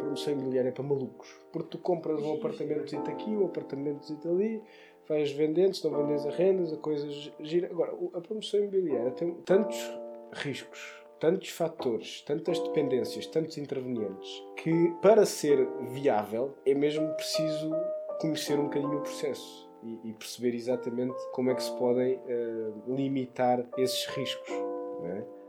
promoção imobiliária para malucos. Porque tu compras um apartamento aqui, um apartamento ali, vais vendendo, se não vendes a rendas, a coisas gira. Agora, a promoção imobiliária tem tantos riscos, tantos fatores, tantas dependências, tantos intervenientes, que para ser viável é mesmo preciso conhecer um bocadinho o processo e perceber exatamente como é que se podem uh, limitar esses riscos. Não é?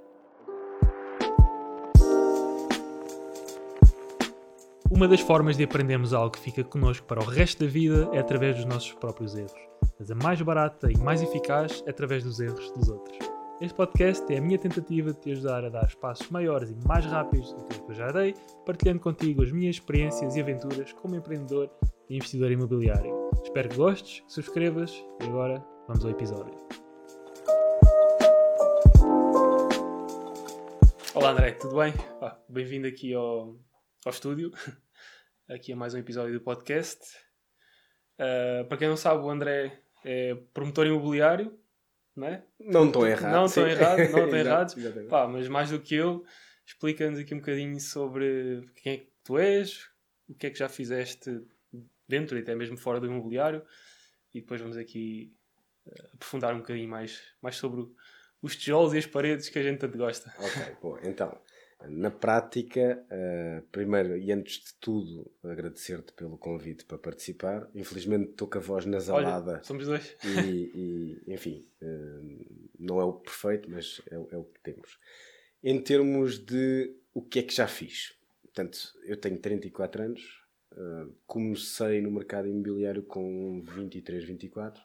Uma das formas de aprendermos algo que fica connosco para o resto da vida é através dos nossos próprios erros. Mas a mais barata e mais eficaz é através dos erros dos outros. Este podcast é a minha tentativa de te ajudar a dar passos maiores e mais rápidos do que eu já dei, partilhando contigo as minhas experiências e aventuras como empreendedor e investidor imobiliário. Espero que gostes, que subscrevas e agora vamos ao episódio. Olá André, tudo bem? Ah, Bem-vindo aqui ao, ao estúdio, aqui a mais um episódio do podcast. Uh, para quem não sabe, o André é promotor imobiliário, não é? Não estou errado. Não estou errado, não estou errado. Pá, mas mais do que eu, explica-nos aqui um bocadinho sobre quem é que tu és, o que é que já fizeste dentro e até mesmo fora do imobiliário, e depois vamos aqui uh, aprofundar um bocadinho mais, mais sobre os tijolos e as paredes que a gente tanto gosta. Ok, bom, então. Na prática, uh, primeiro e antes de tudo, agradecer-te pelo convite para participar. Infelizmente estou com a voz nasalada. Olha, somos dois. E, e enfim, uh, não é o perfeito, mas é, é, o que temos. Em termos de o que é que já fiz. Portanto, eu tenho 34 anos, uh, comecei no mercado imobiliário com 23, 24,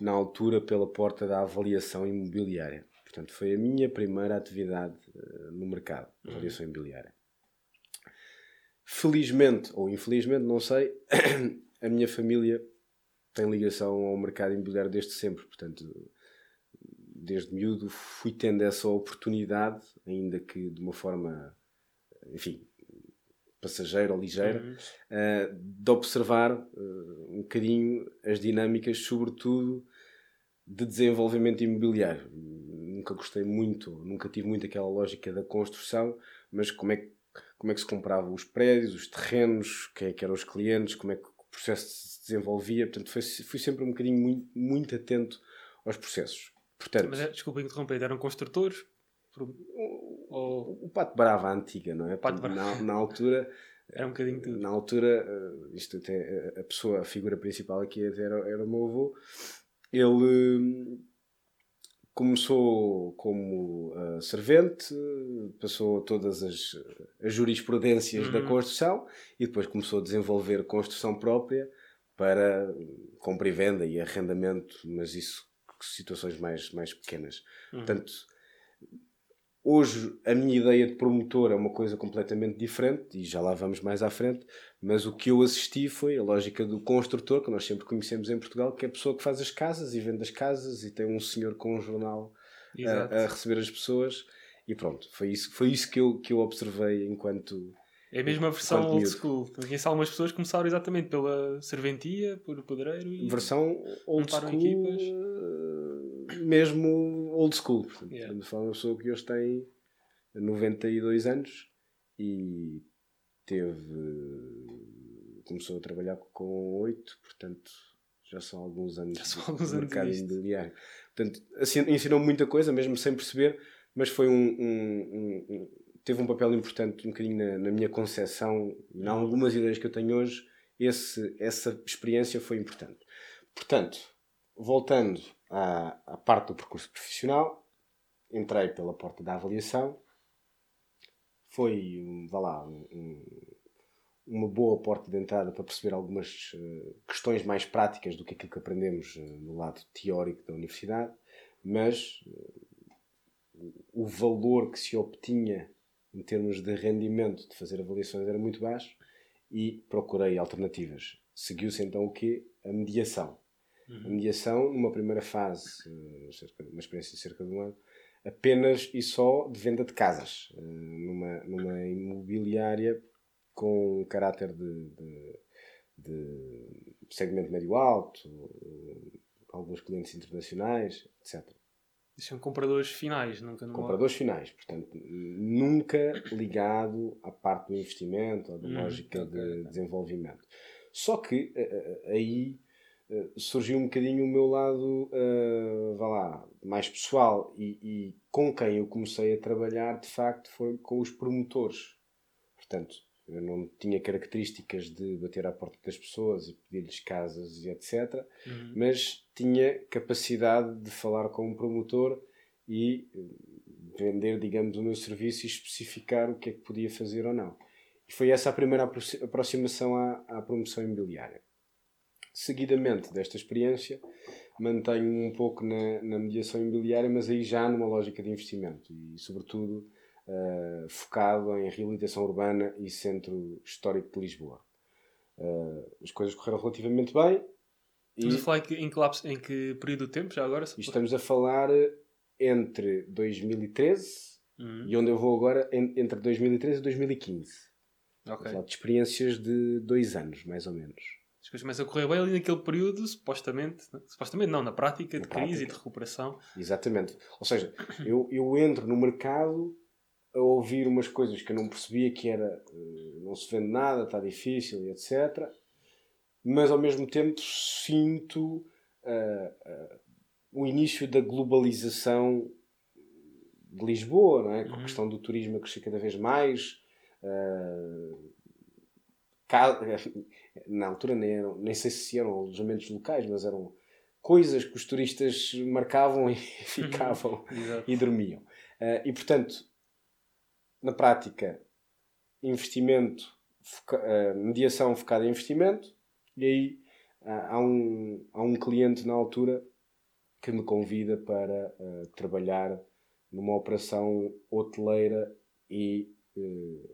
na altura pela porta da avaliação imobiliária Portanto, foi a minha primeira atividade uh, no mercado, de avaliação imobiliária. Felizmente, ou infelizmente, não sei, a minha família tem ligação ao mercado imobiliário desde sempre. Portanto, desde miúdo fui tendo essa oportunidade, ainda que de uma forma, enfim, passageira ou ligeira, uhum. uh, de observar uh, um bocadinho as dinâmicas, sobretudo de desenvolvimento imobiliário nunca gostei muito, nunca tive muito aquela lógica da construção, mas como é que, como é que se comprava os prédios, os terrenos, quem é que eram os clientes, como é que o processo se desenvolvia. Portanto, fui, fui sempre um bocadinho muito, muito atento aos processos. Portanto, mas, desculpa interromper, eram construtores? O, o, o Pato Brava antiga, não é? Pato Brava. Na, na altura... Era um bocadinho tudo. Na altura, eh, isto até, a pessoa, a figura principal aqui era, era o meu avô. Ele começou como uh, servente, passou todas as, as jurisprudências uhum. da construção e depois começou a desenvolver construção própria para compra e venda e arrendamento, mas isso situações mais, mais pequenas. Uhum. Portanto, Hoje a minha ideia de promotor é uma coisa completamente diferente e já lá vamos mais à frente, mas o que eu assisti foi a lógica do construtor, que nós sempre conhecemos em Portugal, que é a pessoa que faz as casas e vende as casas e tem um senhor com um jornal a, a, receber as pessoas e pronto, foi isso, foi isso que, eu, que eu observei enquanto. É a mesma versão old school. Conheço algumas pessoas começaram exatamente pela serventia, por pedreiro e. Versão old school. Equipas mesmo old school. Portanto, yeah. Estamos a falar de uma pessoa que hoje tem 92 anos e teve. Começou a trabalhar com 8, portanto já são alguns anos já são alguns anos mercado imobiliário. Portanto, assim, ensinou muita coisa, mesmo sem perceber, mas foi um, um, um teve um papel importante um bocadinho na, na minha concepção em algumas ideias que eu tenho hoje, esse, essa experiência foi importante. Portanto, voltando à, à parte do percurso profissional, entrei pela porta da avaliação, foi, vá lá, um, uma boa porta de entrada para perceber algumas uh, questões mais práticas do que aquilo que aprendemos uh, no lado teórico da universidade, mas uh, o valor que se obtinha em termos de rendimento de fazer avaliações era muito baixo e procurei alternativas. Seguiu-se então o quê? A mediação. Uhum. A mediação, numa primeira fase, eh, uma experiência de cerca de um ano, apenas e só de venda de casas, eh, numa, numa imobiliária com caráter de, de, de segmento médio-alto, alguns clientes internacionais, etc. São compradores finais, nunca numa... Compradores finais, portanto, nunca ligado à parte do investimento ou da hum, lógica de okay. desenvolvimento. Só que aí surgiu um bocadinho o meu lado, uh, vá lá, mais pessoal e, e, com quem eu comecei a trabalhar, de facto, foi com os promotores. Portanto, eu não tinha características de bater à porta das pessoas e pedir-lhes casas e etc. Uhum. Mas tinha capacidade de falar com um promotor e eh, vender, digamos, o meu serviço e especificar o que é que podia fazer ou não. E foi essa a primeira aproximação à, à promoção imobiliária. Seguidamente desta experiência, mantenho um pouco na, na mediação imobiliária, mas aí já numa lógica de investimento e, sobretudo, uh, focado em reabilitação urbana e centro histórico de Lisboa. Uh, as coisas correram relativamente bem. Estamos e... a falar em que, lapso, em que período de tempo já agora? Estamos a falar entre 2013 uhum. e onde eu vou agora, entre 2013 e 2015. Okay. de experiências de dois anos, mais ou menos. As coisas começam a correr bem ali naquele período, supostamente, supostamente não, na prática de na crise prática. e de recuperação. Exatamente. Ou seja, eu, eu entro no mercado a ouvir umas coisas que eu não percebia que era uh, não se vende nada, está difícil e etc. Mas ao mesmo tempo sinto uh, uh, o início da globalização de Lisboa, não é? com a uhum. questão do turismo a crescer cada vez mais. na altura nem, eram, nem sei se eram alojamentos locais, mas eram coisas que os turistas marcavam e ficavam uhum. e dormiam. e portanto, na prática, investimento, foca, uh, mediação focada em investimento, e aí uh, há, um, há um cliente na altura que me convida para uh, trabalhar numa operação hoteleira e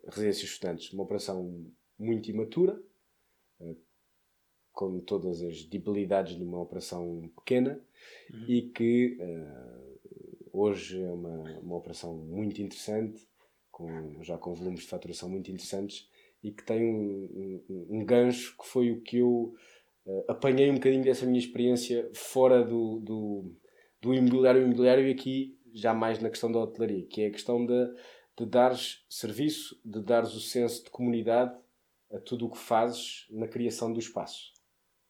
residências estudantes. Uma operação muito imatura, com todas as debilidades de uma operação pequena uhum. e que hoje é uma, uma operação muito interessante com, já com volumes de faturação muito interessantes e que tem um, um, um gancho que foi o que eu uh, apanhei um bocadinho dessa minha experiência fora do, do, do imobiliário imobiliário e aqui já mais na questão da hotelaria, que é a questão de, de dares serviço, de dares o senso de comunidade a tudo o que fazes na criação do espaço.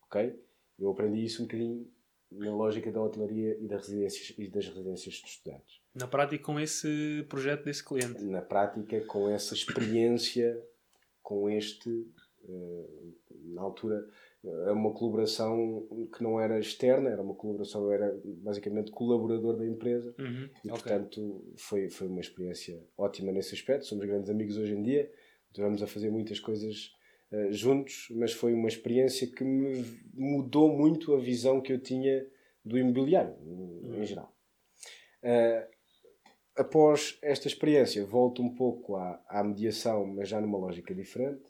Ok? Eu aprendi isso um bocadinho na lógica da hotelaria e das residências, e das residências de estudantes. Na prática, com esse projeto desse cliente? Na prática, com essa experiência, com este, uh, na altura, é uma colaboração que não era externa, era uma colaboração, eu era basicamente colaborador da empresa uhum, e, okay. portanto, foi, foi uma experiência ótima nesse aspecto. Somos grandes amigos hoje em dia, estivemos a fazer muitas coisas uh, juntos, mas foi uma experiência que me mudou muito a visão que eu tinha do imobiliário, uhum. em geral. Uh, após esta experiência, volto um pouco à, à mediação, mas já numa lógica diferente,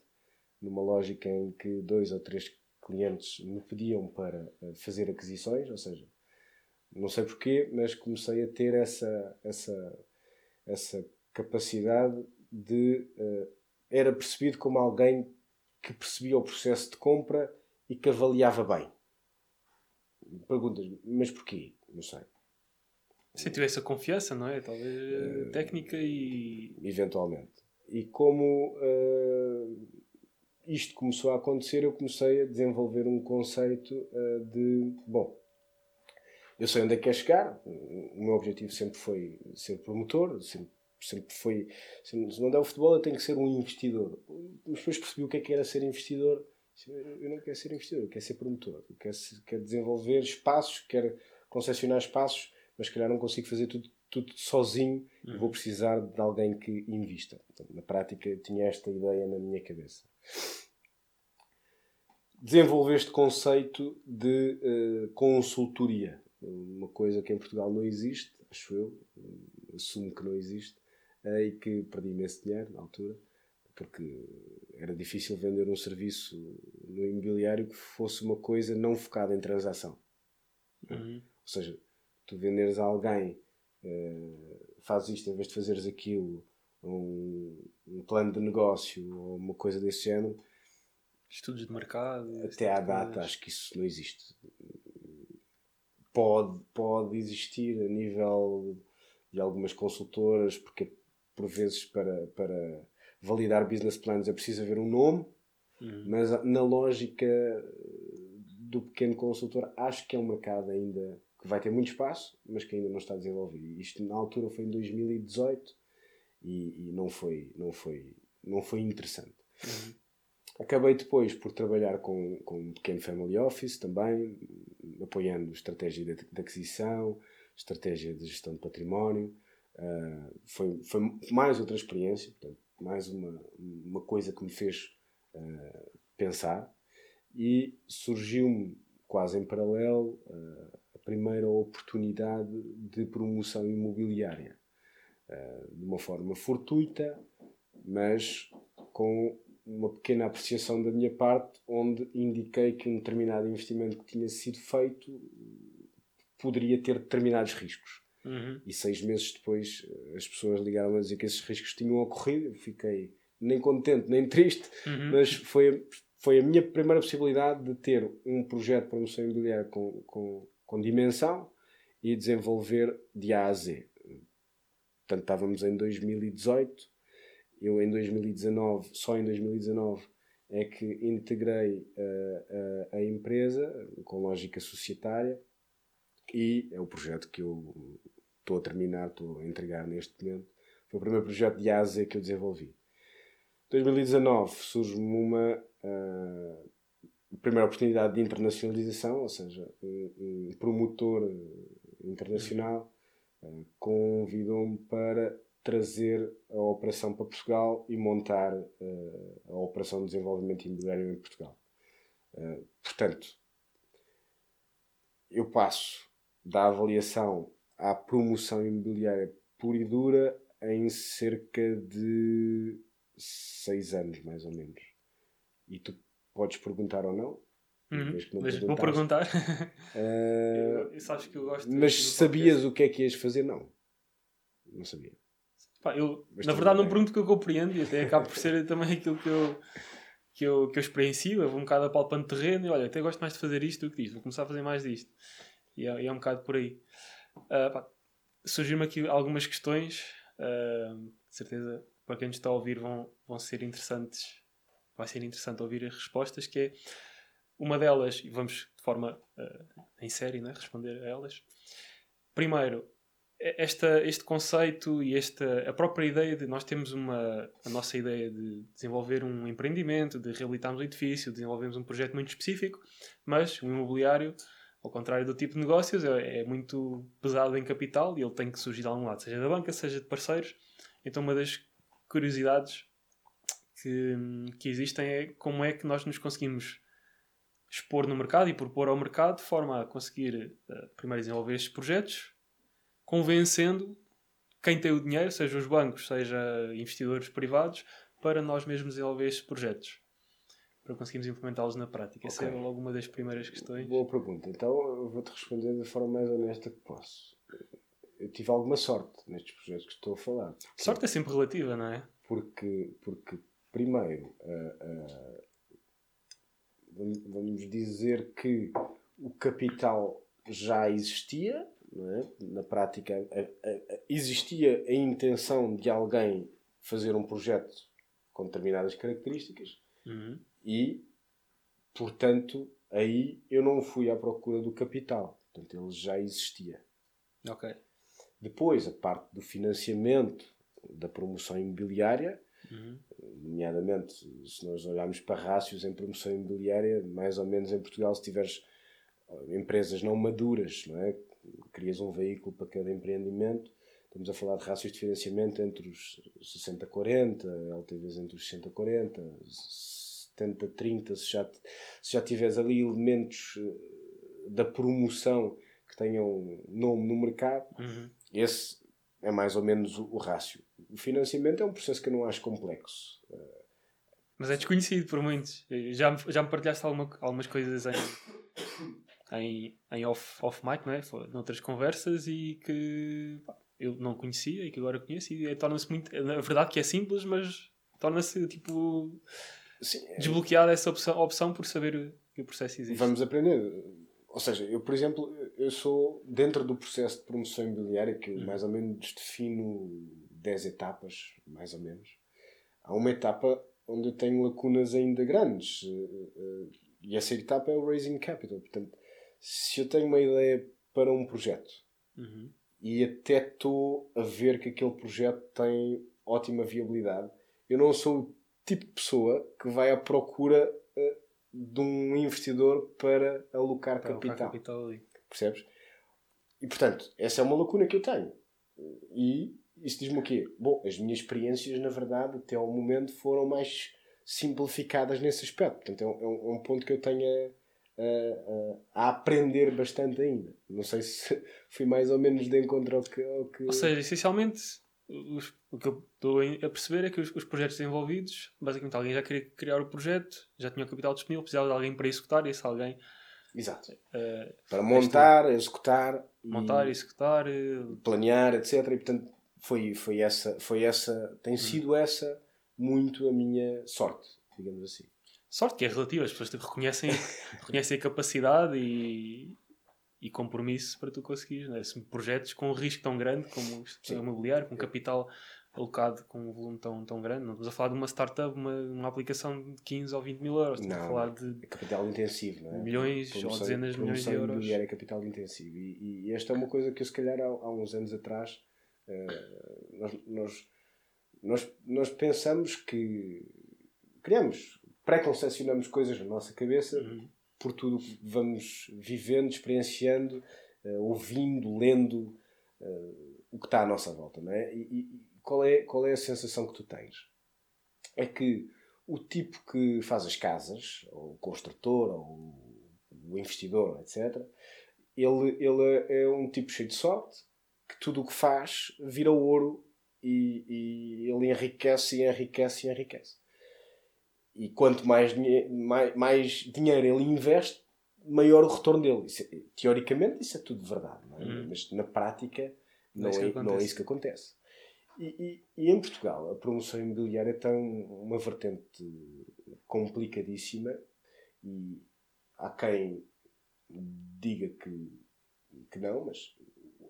numa lógica em que dois ou três clientes me pediam para eh, fazer aquisições, ou seja, não sei porquê, mas comecei a ter essa, essa, essa capacidade de. Uh, era percebido como alguém que percebia o processo de compra e que avaliava bem. Perguntas, mas porquê? Não sei. Se tivesse a confiança, não é? Talvez uh, técnica e. Eventualmente. E como uh, isto começou a acontecer, eu comecei a desenvolver um conceito uh, de: bom, eu sei onde é que quer chegar, o meu objetivo sempre foi ser promotor, sempre, sempre foi. Se não der o futebol, eu tenho que ser um investidor. Mas depois percebi o que é que era ser investidor. Eu não quero ser investidor, eu quero ser promotor. Eu quero, quero desenvolver espaços, quero concessionar espaços mas se calhar não consigo fazer tudo, tudo sozinho uhum. e vou precisar de alguém que invista. Então, na prática, tinha esta ideia na minha cabeça. Desenvolver este conceito de uh, consultoria, uma coisa que em Portugal não existe, acho eu, assumo que não existe, uh, e que perdi imenso dinheiro na altura, porque era difícil vender um serviço no imobiliário que fosse uma coisa não focada em transação. Uhum. Ou seja, tu venderes a alguém, uh, faz isto em vez de fazeres aquilo, um, um plano de negócio ou uma coisa desse género. Estudos de mercado. Até à data, acho que isso não existe. pode, pode existir a nível de algumas consultoras, porque por vezes para, para validar business plans é preciso haver um nome, uhum. mas na lógica do pequeno consultor, acho que é um mercado ainda que vai ter muito espaço, mas que ainda não está desenvolvido. Isto na altura foi em 2018 e, e não, foi, não, foi, não foi interessante. Uhum. Acabei depois por trabalhar com, com um pequeno family office também, apoiando estratégia de, de aquisição, estratégia de gestão de património. Uh, foi, foi mais outra experiência, portanto, mais uma, uma coisa que me fez uh, pensar. E surgiu-me quase em paralelo uh, primeira oportunidade de promoção imobiliária. de uma forma fortuita, mas com uma pequena apreciação da minha parte, onde indiquei que um determinado investimento que tinha sido feito poderia ter determinados riscos. Uhum. E seis meses depois as pessoas ligaram a dizer que esses riscos tinham ocorrido. Eu fiquei nem contente nem triste, uhum. mas foi, foi a minha primeira possibilidade de ter um projeto de promoção imobiliária com, com, com dimensão e desenvolver de A a Z. Portanto, estávamos em 2018 eu em 2019, só em 2019, é que integrei a, a, a empresa com lógica societária e é o projeto que eu estou a terminar, estou a entregar neste momento. Foi o primeiro projeto de ASE que eu desenvolvi. Em 2019 surge-me uma uh, primeira oportunidade de internacionalização, ou seja, um, promotor internacional uh, convidou-me para trazer a operação para Portugal e montar uh, a operação de desenvolvimento imobiliário em Portugal. Portanto, eu passo da avaliação à promoção imobiliária pura e dura em cerca de seis anos, mais ou menos. E tu podes perguntar ou não. Uhum. Não vou perguntar. Uh, eu, eu sabes que eu gosto mas sabias o que é que ias fazer? Não. Não sabia. Pá, eu, na verdade, não pergunto o que eu compreendo e até acaba por ser também aquilo que eu, que eu, que eu experiencio. Eu vou um bocado apalpando terreno e olha, até gosto mais de fazer isto do que disto, vou começar a fazer mais disto. E é, é um bocado por aí. Uh, Surgiram-me aqui algumas questões, uh, de certeza para quem nos está a ouvir vão, vão ser interessantes. Vai ser interessante ouvir as respostas, que é uma delas, e vamos de forma uh, em série né, responder a elas. Primeiro, esta, este conceito e esta, a própria ideia de nós temos uma, a nossa ideia de desenvolver um empreendimento, de reabilitarmos um edifício, desenvolvemos um projeto muito específico, mas o imobiliário, ao contrário do tipo de negócios, é, é muito pesado em capital e ele tem que surgir de algum lado, seja da banca, seja de parceiros. Então, uma das curiosidades que, que existem é como é que nós nos conseguimos expor no mercado e propor ao mercado de forma a conseguir uh, primeiro desenvolver estes projetos convencendo quem tem o dinheiro, seja os bancos, seja investidores privados, para nós mesmos desenvolver estes projetos. Para conseguirmos implementá-los na prática. Okay. Essa é alguma das primeiras questões. Boa pergunta. Então eu vou-te responder da forma mais honesta que posso. Eu tive alguma sorte nestes projetos que estou a falar. Porque, sorte é sempre relativa, não é? Porque, porque primeiro, uh, uh, vamos dizer que o capital já existia, é? Na prática, a, a, a, existia a intenção de alguém fazer um projeto com determinadas características uhum. e, portanto, aí eu não fui à procura do capital. Portanto, ele já existia. Ok. Depois, a parte do financiamento da promoção imobiliária, uhum. nomeadamente, se nós olharmos para rácios em promoção imobiliária, mais ou menos em Portugal, se tiveres eh, empresas não maduras, não é? crias um veículo para cada empreendimento. Estamos a falar de rácios de financiamento entre os 60-40, LTVs entre os 60-40, 70-30, se já, se já tiveres ali elementos eh, da promoção que tenham nome no mercado, uhum. esse é mais ou menos o, o rácio. O financiamento é um processo que eu não acho complexo. Mas é desconhecido por muitos. Já, já me partilhaste alguma, algumas coisas em, em, em off, off mic, não é? noutras conversas e que pá, eu não conhecia e que agora conheço e torna-se muito. Na verdade que é simples, mas torna-se tipo Sim, é... desbloqueada essa opção, opção por saber que o processo existe. Vamos aprender. Ou seja, eu, por exemplo, eu sou, dentro do processo de promoção imobiliária, que uhum. mais ou menos defino 10 etapas, mais ou menos, há uma etapa onde eu tenho lacunas ainda grandes. Eh, eh, e essa etapa é o raising capital. Portanto, se eu tenho uma ideia para um projeto uhum. e até estou a ver que aquele projeto tem ótima viabilidade, eu não sou o tipo de pessoa que vai à procura uh, de um investidor para alocar para capital. Alocar capital ali. Percebes? E portanto, essa é uma lacuna que eu tenho. E isso diz-me o quê? Bom, as minhas experiências, na verdade, até ao momento foram mais simplificadas nesse aspecto. Portanto, é um, é um é ponto que eu tenho a, a, a, aprender bastante ainda. Não sei se fui mais ou menos de encontro ao que. Ao que... Ou seja, essencialmente, os, o que eu estou a perceber é que os, os, projetos envolvidos, basicamente alguém já queria criar o projeto, já tinha o capital disponível, precisava de alguém para executar e esse alguém. Exato. Uh, para montar, executar. Montar, e executar. Planear, etc. E portanto foi, foi essa, foi essa, tem hum. sido essa muito a minha sorte, digamos assim. Sorte que é relativa, as pessoas reconhecem, reconhecem a capacidade e, e compromisso para tu conseguires. Né? Projetos com um risco tão grande como o imobiliário, com capital alocado com um volume tão, tão grande. Não estamos a falar de uma startup, uma, uma aplicação de 15 ou 20 mil euros. Estamos não, a falar de é capital intensivo, não é? milhões promoção, ou dezenas de milhões de euros. é capital intensivo. E, e, esta é uma coisa que eu, se calhar, há, há uns anos atrás, uh, nós, nós, nós, nós pensamos que criamos, pré-concepcionamos coisas na nossa cabeça uhum. Por tudo que vamos vivendo, experienciando, uh, ouvindo, lendo. Uh, o que está à nossa volta, não é? E, qual é, qual é a sensação que tu tens? É que o tipo que faz as casas, ou o construtor, ou o investidor, etc., ele, ele é um tipo cheio de sorte, que tudo o que faz vira ouro e, e ele enriquece e enriquece e enriquece. E quanto mais, mais, mais dinheiro ele investe, maior o retorno dele. Isso, é, teoricamente, isso é tudo verdade, é? Hum. mas na prática não, não, é, é não é isso que acontece. E, e, e, em Portugal, a promoção imobiliária tem uma vertente complicadíssima e há quem diga que, que não, mas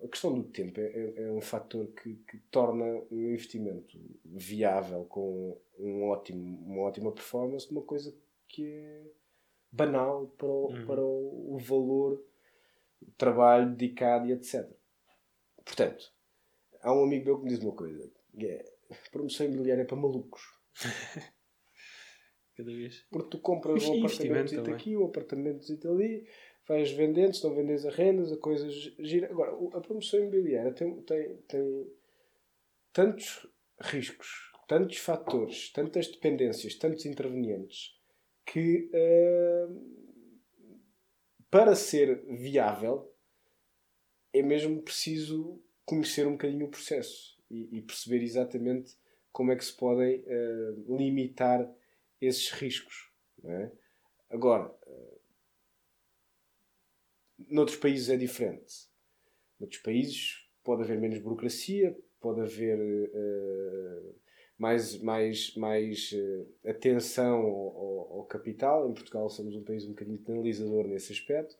a questão do tempo é, é, é um fator que, que, torna um investimento viável com um ótimo, uma ótima performance uma coisa que é banal para o, uhum. para o valor, o trabalho dedicado e etc. Portanto, há um amigo meu que me diz uma coisa: é, promoção imobiliária é para malucos. Cada vez. Porque tu compras um apartamento aqui, um apartamento ali, vais vendendo, se não vendes a rendas, a coisa gira. Agora, a promoção imobiliária tem, tem, tem tantos riscos, tantos fatores, tantas dependências, tantos intervenientes que uh, para ser viável é mesmo preciso conhecer um bocadinho o processo e, e perceber exatamente como é que se podem uh, limitar esses riscos. É? Agora, uh, noutros países é diferente. Noutros países pode haver menos burocracia, pode haver uh, mais, mais, mais uh, atenção ao, ao, capital. Em Portugal somos um país um bocadinho penalizador nesse aspecto.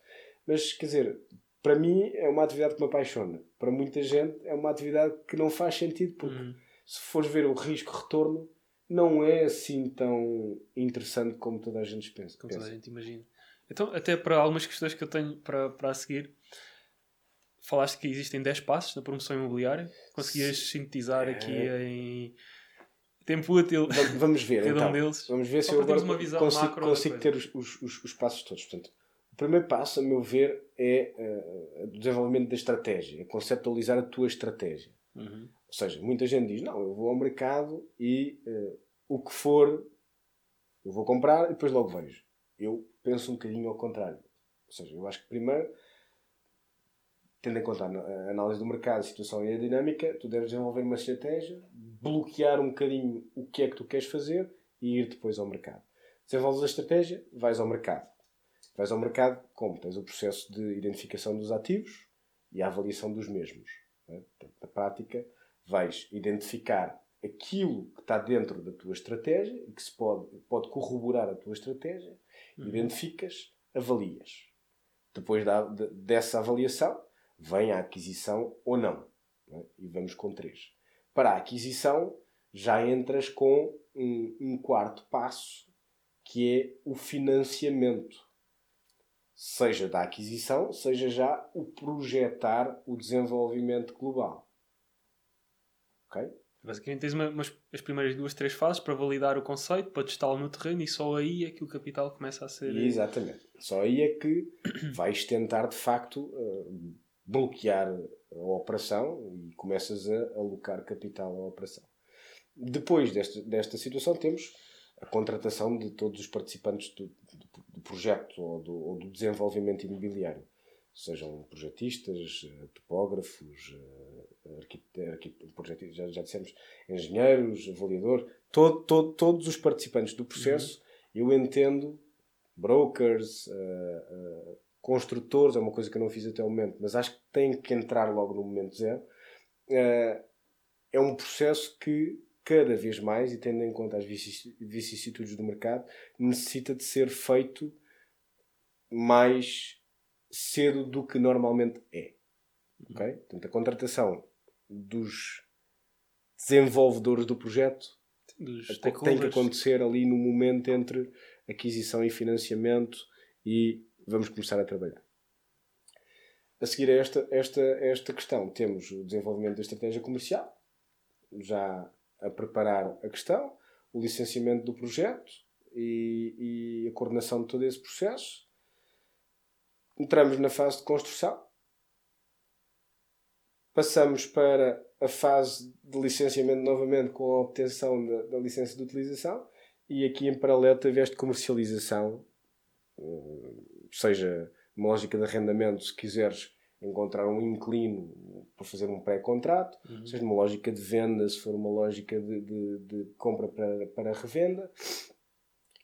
Mas, quer dizer, para mim é uma atividade que me apaixona. Para muita gente é uma atividade que não faz sentido porque uhum. se fores ver o risco-retorno não é assim tão interessante como toda a gente pensa. Como toda a gente imagina. Então, até para algumas questões que eu tenho para, para a seguir, falaste que existem 10 passos na promoção imobiliária. Conseguias sintetizar aqui é... em tempo útil. Vamos ver, então. Um deles. Vamos ver se eu agora consigo, consigo ter os, os, os, os passos todos. Portanto, primeiro passo, a meu ver, é uh, o desenvolvimento da estratégia, é conceptualizar a tua estratégia. Uhum. Ou seja, muita gente diz: Não, eu vou ao mercado e uh, o que for, eu vou comprar e depois logo vejo. Eu penso um bocadinho ao contrário. Ou seja, eu acho que primeiro, tendo em conta a análise do mercado, a situação e a dinâmica, tu deves desenvolver uma estratégia, bloquear um bocadinho o que é que tu queres fazer e ir depois ao mercado. Desenvolves a estratégia, vais ao mercado Vais ao mercado, como? Tens o processo de identificação dos ativos e a avaliação dos mesmos. É? Na prática, vais identificar aquilo que está dentro da tua estratégia e que se pode, pode corroborar a tua estratégia. Identificas, avalias. Depois da, de, dessa avaliação, vem a aquisição ou não. É? E vamos com três. Para a aquisição, já entras com um, um quarto passo, que é o financiamento. Seja da aquisição, seja já o projetar o desenvolvimento global. Ok? Basicamente tens uma, umas, as primeiras duas, três fases para validar o conceito, para testá-lo no terreno e só aí é que o capital começa a ser. Exatamente. Só aí é que vais tentar de facto uh, bloquear a operação e começas a alocar capital à operação. Depois desta, desta situação, temos a contratação de todos os participantes do, do, do projeto ou do, ou do, desenvolvimento imobiliário, sejam projetistas, eh, topógrafos, arquitetos, já, já dissemos, engenheiros, avaliador, todo, todo, todos os participantes do processo, uhum. eu entendo brokers, uh, uh, construtores, é uma coisa que eu não fiz até o momento, mas acho que tem que entrar logo no momento zero. Uh, é um processo que cada vez mais, e tendo em conta as vicissitudes do mercado, necessita de ser feito mais cedo do que normalmente é. Okay? Portanto, a contratação dos desenvolvedores do projeto dos tem que acontecer ali no momento entre aquisição e financiamento e vamos começar a trabalhar. A seguir a esta, esta, esta questão, temos o desenvolvimento da estratégia comercial, já a preparar a questão, o licenciamento do projeto e, e a coordenação de todo esse processo. Entramos na fase de construção. Passamos para a fase de licenciamento novamente com a obtenção da, da licença de utilização e aqui em paralelo tiveste comercialização, eh, seja uma lógica de arrendamento, se quiseres encontrar um inclino para fazer um pré-contrato, uhum. seja uma lógica de venda, se for uma lógica de, de, de compra para, para revenda.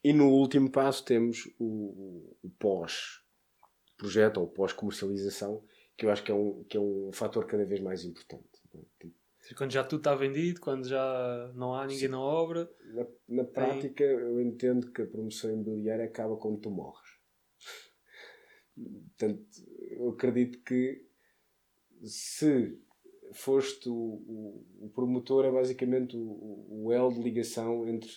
E no último passo temos o, o pós-projeto ou pós-comercialização, que eu acho que é, um, que é um fator cada vez mais importante. Quando já tudo está vendido, quando já não há ninguém Sim. na obra. Na, na prática, eu entendo que a promoção imobiliária acaba quando tu morres. Portanto, eu acredito que se foste o, o, o promotor, é basicamente o, o elo de ligação entre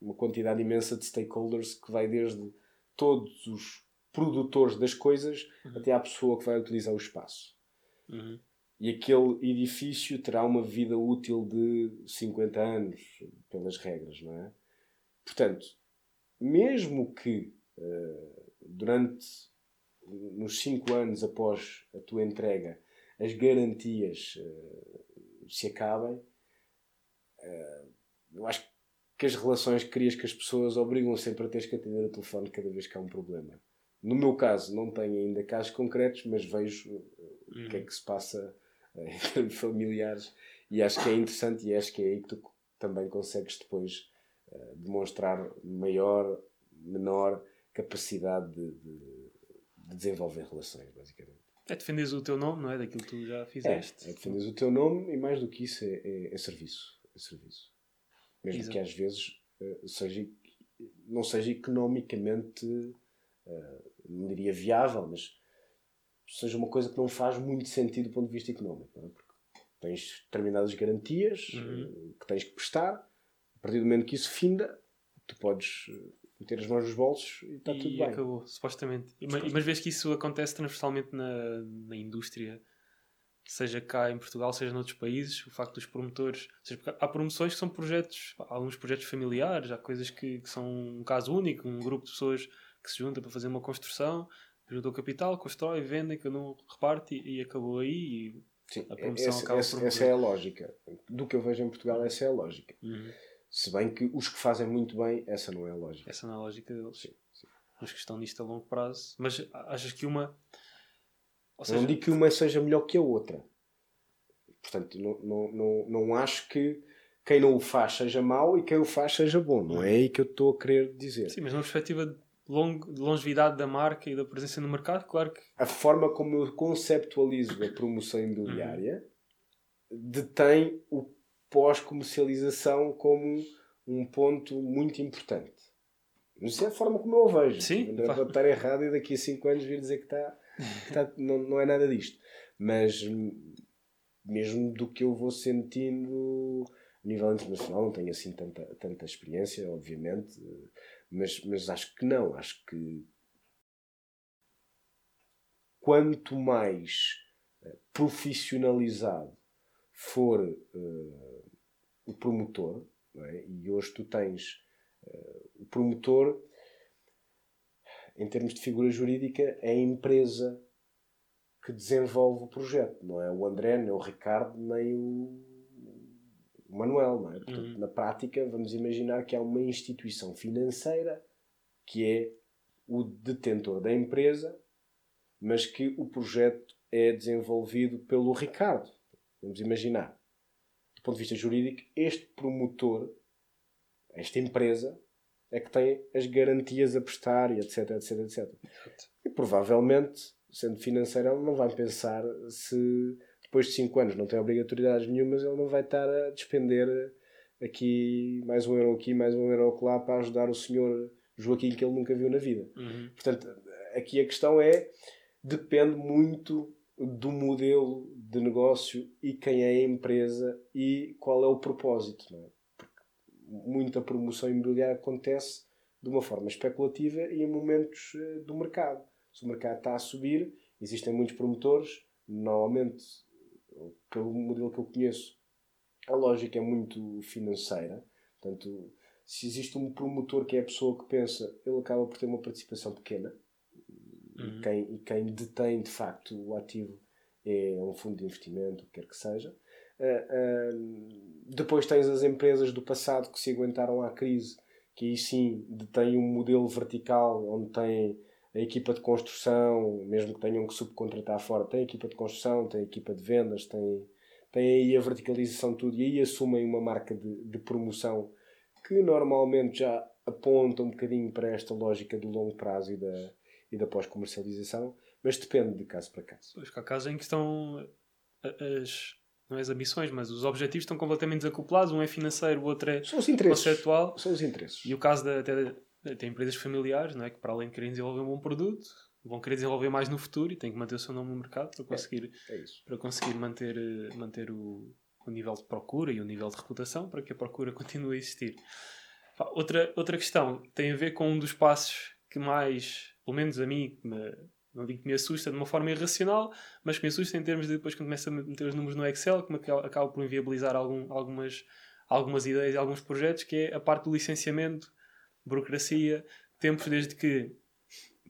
uma quantidade imensa de stakeholders que vai desde todos os produtores das coisas uhum. até à pessoa que vai utilizar o espaço. Uhum. E aquele edifício terá uma vida útil de 50 anos, pelas regras, não é? Portanto, mesmo que uh, durante nos 5 anos após a tua entrega as garantias uh, se acabem, uh, eu acho que as relações que crias com as pessoas obrigam sempre a teres que atender o telefone cada vez que há um problema. No meu caso, não tenho ainda casos concretos, mas vejo uhum. o que é uhum. que se passa em termos familiares e acho que é interessante e acho que é aí que tu também consegues depois uh, demonstrar maior, menor capacidade de, de de desenvolver relações, basicamente. É defenderes o teu nome, não é? Daquilo que tu já fizeste. É, é defenderes o teu nome e mais do que isso é, é, é serviço. É serviço. Mesmo Exato. que às vezes uh, seja, não seja economicamente, não diria viável, mas seja uma coisa que não faz muito sentido do ponto de vista económico. É? Porque tens determinadas garantias uhum. uh, que tens que prestar, a partir do momento que isso finda, tu podes meter as mãos nos bolsos e está e tudo bem. acabou, supostamente. Mas, mas vês que isso acontece transversalmente na, na indústria, seja cá em Portugal, seja noutros países, o facto dos promotores. Seja, há promoções que são projetos, há alguns projetos familiares, há coisas que, que, são um caso único, um grupo de pessoas que se junta para fazer uma construção, junta o capital, constrói, vendem, que não reparte e, e acabou aí. E Sim, a promoção essa, acaba essa, por essa é a lógica. Do que eu vejo em Portugal, essa é a lógica. Uhum. Se bem que os que fazem muito bem, essa não é a lógica. Essa não é a lógica deles. Sim, sim. Os que estão nisto a longo prazo. Mas achas que uma. Seja... Não digo que uma seja melhor que a outra. Portanto, não, não, não, não acho que quem não o faz seja mau e quem o faz seja bom. Não é aí que eu estou a querer dizer. Sim, mas numa perspectiva de, long, de longevidade da marca e da presença no mercado, claro que. A forma como eu conceptualizo a promoção imobiliária uhum. detém o pós-comercialização como um ponto muito importante. Mas isso é a forma como eu o vejo. Sim, não pode estar errado e daqui a 5 anos vir dizer que está. Que está não, não é nada disto. Mas mesmo do que eu vou sentindo a nível internacional, não tenho assim tanta, tanta experiência, obviamente, mas, mas acho que não. Acho que quanto mais eh, profissionalizado for uh, o promotor, é? e hoje tu tens uh, o promotor, em termos de figura jurídica, é a empresa que desenvolve o projeto, não é o André, nem o Ricardo, nem o, o Manuel. Não é? Portanto, uhum. na prática, vamos imaginar que há uma instituição financeira que é o detentor da empresa, mas que o projeto é desenvolvido pelo Ricardo. Vamos imaginar. Do ponto de vista jurídico, este promotor, esta empresa, é que tem as garantias a prestar e etc, etc, etc. E provavelmente sendo financeiro, ele não vai pensar se depois de 5 anos não tem obrigatoriedades nenhumas, ele não vai estar a despender aqui mais um euro aqui, mais um euro lá para ajudar o senhor Joaquim que ele nunca viu na vida. Uhum. Portanto, aqui a questão é depende muito do modelo de negócio e quem é a empresa e qual é o propósito. Não é? Porque muita promoção imobiliária acontece de uma forma especulativa e em momentos eh, do mercado se o mercado está a subir, existem muitos promotores, normalmente, pelo modelo que eu conheço, a lógica é muito financeira. Portanto, se existe um promotor que é a pessoa que pensa, ele acaba por ter uma participação pequena. Uhum. E, quem, e quem detém de facto o ativo é um fundo de investimento, o que quer que seja. Uh, uh, depois tens as empresas do passado que se aguentaram à crise, que aí sim detêm um modelo vertical onde têm a equipa de construção, mesmo que tenham que subcontratar fora, tem equipa de construção, tem equipa de vendas, tem, tem aí a verticalização de tudo e aí assumem uma marca de, de promoção que normalmente já aponta um bocadinho para esta lógica do longo prazo e da, e da pós-comercialização, mas depende de caso para caso. Pois, há casos em que estão as, não é as ambições, mas os objetivos estão completamente desacoplados, um é financeiro, o outro é São os interesses. conceptual. São os interesses. E o caso da, até tem empresas familiares não é? que, para além de querem desenvolver um bom produto, vão querer desenvolver mais no futuro e têm que manter o seu nome no mercado para conseguir, é, é para conseguir manter, eh, manter o, o nível de procura e o nível de reputação para que a procura continue a existir. Outra, outra questão tem a ver com um dos passos que mais, pelo menos a mim, me, não digo que me assusta de uma forma irracional, mas que me assusta em termos de depois quando começo a meter os números no Excel, que me acaba por inviabilizar algum, algumas, algumas ideias e alguns projetos, que é a parte do licenciamento burocracia, tempos desde que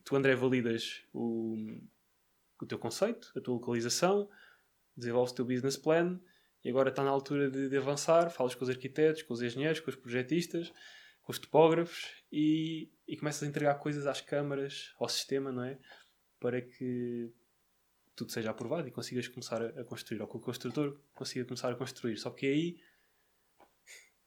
tu, André, validas o, o teu conceito, a tua localização, desenvolves o teu business plan e agora está na altura de, de, avançar, falas com os arquitetos, com os engenheiros, com os projetistas, com os topógrafos e, e começas a entregar coisas às câmaras, ao sistema, não é? Para que tudo seja aprovado e consigas começar a, a construir, ou que o construtor consiga começar a construir. Só que aí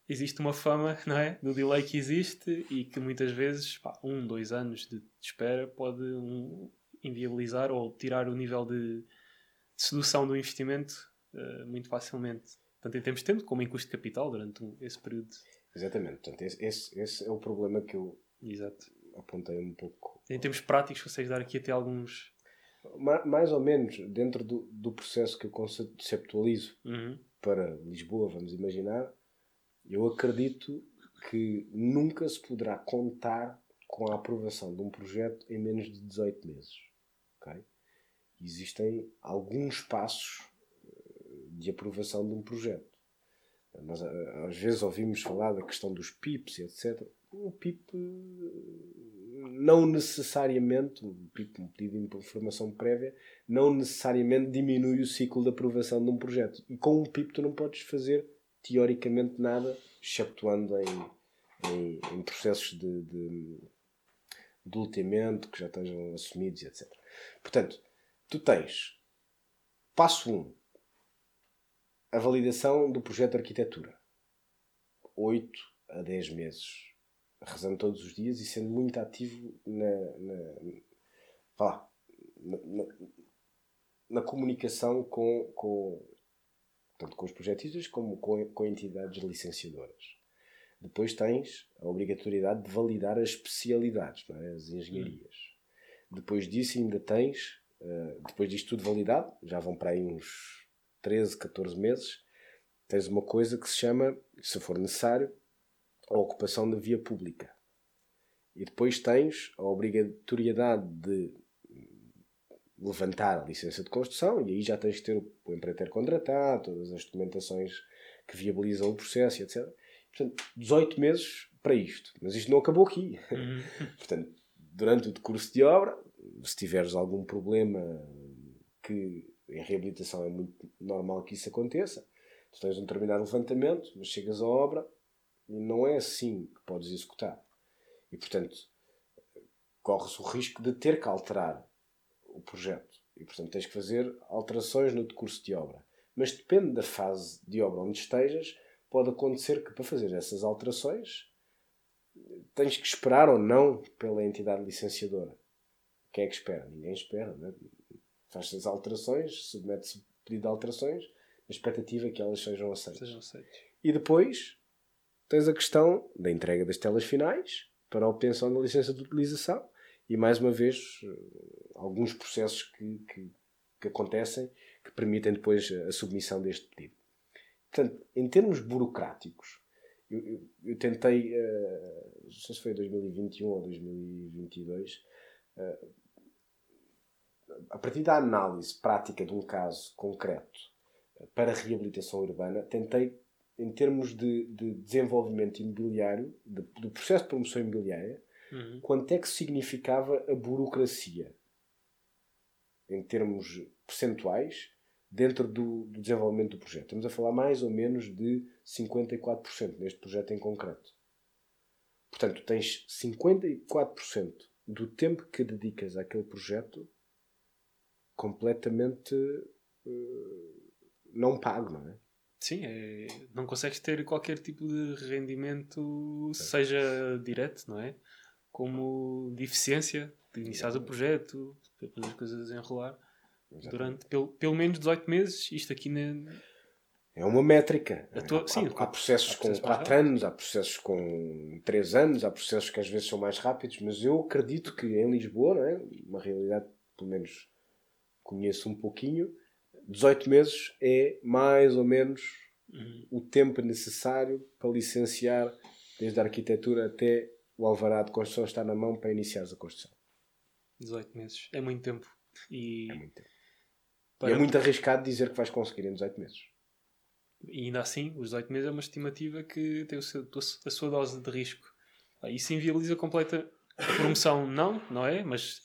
existe uma fama não é? do delay que existe e que muitas vezes pá, um, dois anos de, espera pode um, inviabilizar ou tirar o nível de, de sedução do investimento uh, muito facilmente. Tanto em termos de tempo como em custo de capital durante um, esse período. Exatamente. Portanto, esse, esse, esse, é o problema que eu Exato. apontei um pouco. Em termos práticos, consegues dar aqui até alguns. Mais ou menos dentro do, do processo que eu conceptualizo uhum. para Lisboa, vamos imaginar, eu acredito que nunca se poderá contar com a aprovação de um projeto em menos de 18 meses. Okay? Existem alguns passos eh, de aprovação de um projeto. Nós eh, às vezes ouvimos falar da questão dos PIPs etc. O PIP eh, não necessariamente, um PIP, um pedido de informação prévia, não necessariamente diminui o ciclo de aprovação de um projeto. E com um PIP tu não podes fazer teoricamente nada, exceptuando em, em, em processos de, de, de que já estejam assumidos, etc. Portanto, tu tens passo 1, um, a validação do projeto de arquitetura. 8 a 10 meses. Rezando todos os dias e sendo muito ativo na, na, na, na, na comunicação com, com, tanto com os projetistas como com, com entidades licenciadoras. Depois tens a obrigatoriedade de validar as especialidades, é? as engenharias. Hum. Depois disso ainda tens, uh, depois disto tudo validado, já vão para aí uns 13, 14 meses, tens uma coisa que se chama, se for necessário, a ocupação da via pública. E depois tens a obrigatoriedade de levantar a licença de construção e aí já tens que ter o empreiteiro contratado, todas as documentações que viabilizam o processo, etc. Portanto, 18 meses para isto. Mas isto não acabou aqui. Uhum. Portanto, durante o decurso de obra, se tiveres algum problema que em reabilitação é muito normal que isso aconteça, tu tens um determinado levantamento, mas chegas à obra e não é assim que podes executar. E, portanto, corres o risco de ter que alterar o projeto. E, portanto, tens que fazer alterações no decurso de obra. Mas depende da fase de obra onde estejas, pode acontecer que para fazer essas alterações tens que esperar ou não pela entidade licenciadora. Quem é que espera? Ninguém espera. Né? Faz-se as alterações, submete-se pedido de alterações, na expectativa que elas sejam aceitas. Sejam aceitas. E depois tens a questão da entrega das telas finais para a obtenção da licença de utilização e, mais uma vez, alguns processos que, que, que acontecem que permitem depois a submissão deste pedido. Portanto, em termos burocráticos, eu, eu, eu tentei, uh, não sei se foi 2021 ou 2022, uh, a partir da análise prática de um caso concreto uh, para reabilitação urbana, tentei, em termos de, de desenvolvimento imobiliário, de, do processo de promoção imobiliária, uhum. quanto é que significava a burocracia em termos percentuais dentro do, do, desenvolvimento do projeto. Estamos a falar mais ou menos de 54% neste projeto em concreto. Portanto, tens 54% do tempo que dedicas àquele projeto completamente uh, não pago, não é? Sim, é, não consegues ter qualquer tipo de rendimento, é. seja direto, não é? Como de eficiência, de iniciar o projeto, para as coisas desenrolar. Exatamente. Durante pelo, pelo menos 18 meses, isto aqui na. É uma métrica. Tua, sim, há, há, processos há com 4 anos, há processos com 3 anos, há processos que às vezes são mais rápidos, mas eu acredito que em Lisboa, não é? uma realidade, pelo menos conheço um pouquinho, 18 meses é mais ou menos uhum. o tempo necessário para licenciar, desde a arquitetura até o alvará de construção estar na mão para iniciar a construção. 18 meses. É muito tempo. E... É muito tempo. Para... é muito arriscado dizer que vais conseguir em 18 meses. E ainda assim, os 18 meses é uma estimativa que tem seu, a sua dose de risco. Isso inviabiliza completa a promoção, não, não é? Mas